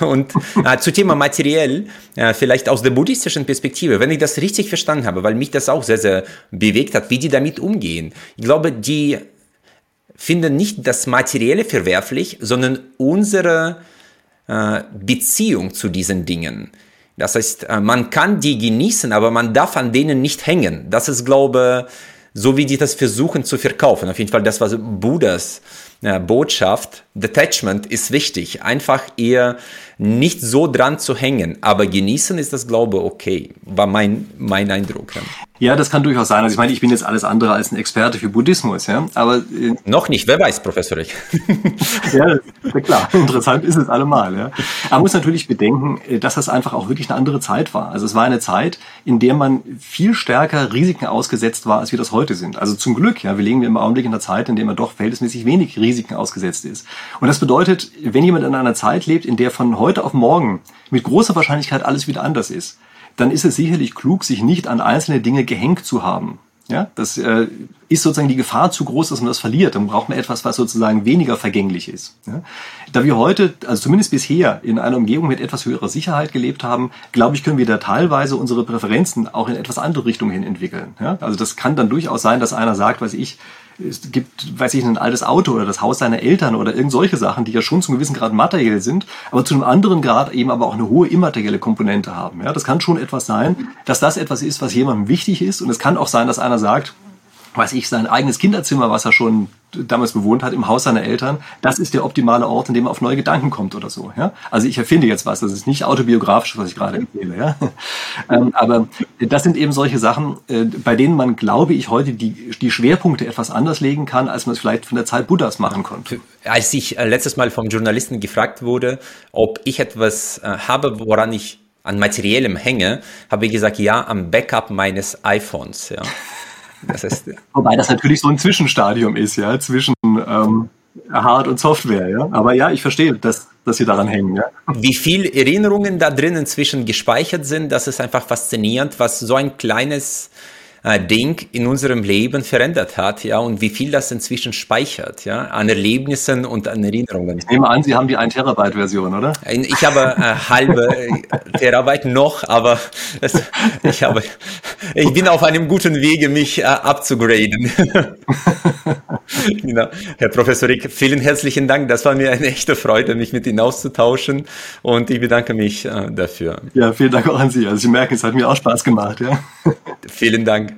Und äh, zu Thema materiell, äh, vielleicht aus der buddhistischen Perspektive, wenn ich das richtig verstanden habe, weil mich das auch sehr, sehr bewegt hat, wie die damit umgehen. Ich glaube, die finden nicht das Materielle verwerflich, sondern unsere äh, Beziehung zu diesen Dingen. Das heißt, äh, man kann die genießen, aber man darf an denen nicht hängen. Das ist, glaube so wie die das versuchen zu verkaufen. Auf jeden Fall das, was Buddhas Botschaft, Detachment ist wichtig. Einfach eher nicht so dran zu hängen. Aber genießen ist das, glaube ich, okay. War mein, mein Eindruck. Ja. ja, das kann durchaus sein. Also ich meine, ich bin jetzt alles andere als ein Experte für Buddhismus. Ja, aber äh, Noch nicht, wer weiß, Professor Rick. ja, klar. Interessant ist es allemal. Ja. Man muss natürlich bedenken, äh, dass das einfach auch wirklich eine andere Zeit war. Also es war eine Zeit, in der man viel stärker Risiken ausgesetzt war, als wir das heute sind. Also zum Glück, ja, wir leben im Augenblick in einer Zeit, in der man doch verhältnismäßig wenig Risiken ausgesetzt ist. Und das bedeutet, wenn jemand in einer Zeit lebt, in der von heute auf morgen mit großer Wahrscheinlichkeit alles wieder anders ist, dann ist es sicherlich klug, sich nicht an einzelne Dinge gehängt zu haben. Ja, das äh, ist sozusagen die Gefahr zu groß, dass man das verliert. Dann braucht man etwas, was sozusagen weniger vergänglich ist. Ja? Da wir heute, also zumindest bisher, in einer Umgebung mit etwas höherer Sicherheit gelebt haben, glaube ich, können wir da teilweise unsere Präferenzen auch in etwas andere Richtungen hin entwickeln. Ja? Also das kann dann durchaus sein, dass einer sagt, weiß ich, es gibt, weiß ich, ein altes Auto oder das Haus seiner Eltern oder irgend solche Sachen, die ja schon zu einem gewissen Grad materiell sind, aber zu einem anderen Grad eben aber auch eine hohe immaterielle Komponente haben. Ja, das kann schon etwas sein, dass das etwas ist, was jemandem wichtig ist. Und es kann auch sein, dass einer sagt, weiß ich, sein eigenes Kinderzimmer, was er schon damals bewohnt hat, im Haus seiner Eltern, das ist der optimale Ort, in dem er auf neue Gedanken kommt oder so. Ja? Also ich erfinde jetzt was, das ist nicht autobiografisch, was ich gerade empfehle. Ja? ähm, aber das sind eben solche Sachen, äh, bei denen man, glaube ich, heute die, die Schwerpunkte etwas anders legen kann, als man es vielleicht von der Zeit Buddhas machen konnte. Als ich äh, letztes Mal vom Journalisten gefragt wurde, ob ich etwas äh, habe, woran ich an materiellem hänge, habe ich gesagt, ja, am Backup meines iPhones. Ja. Das ist, Wobei das natürlich so ein Zwischenstadium ist, ja, zwischen ähm, Hard- und Software, ja. Aber ja, ich verstehe, dass, dass Sie daran hängen, ja. Wie viel Erinnerungen da drin inzwischen gespeichert sind, das ist einfach faszinierend, was so ein kleines äh, Ding in unserem Leben verändert hat, ja, und wie viel das inzwischen speichert, ja, an Erlebnissen und an Erinnerungen. Ich nehme an, Sie haben die 1 Terabyte Version, oder? Ich habe äh, halbe äh, Terabyte noch, aber es, ich habe, ich bin auf einem guten Wege, mich äh, abzugraden. genau. Herr Professor Rick, vielen herzlichen Dank. Das war mir eine echte Freude, mich mit Ihnen auszutauschen und ich bedanke mich äh, dafür. Ja, vielen Dank auch an Sie. Also Sie merken, es hat mir auch Spaß gemacht, ja. vielen Dank.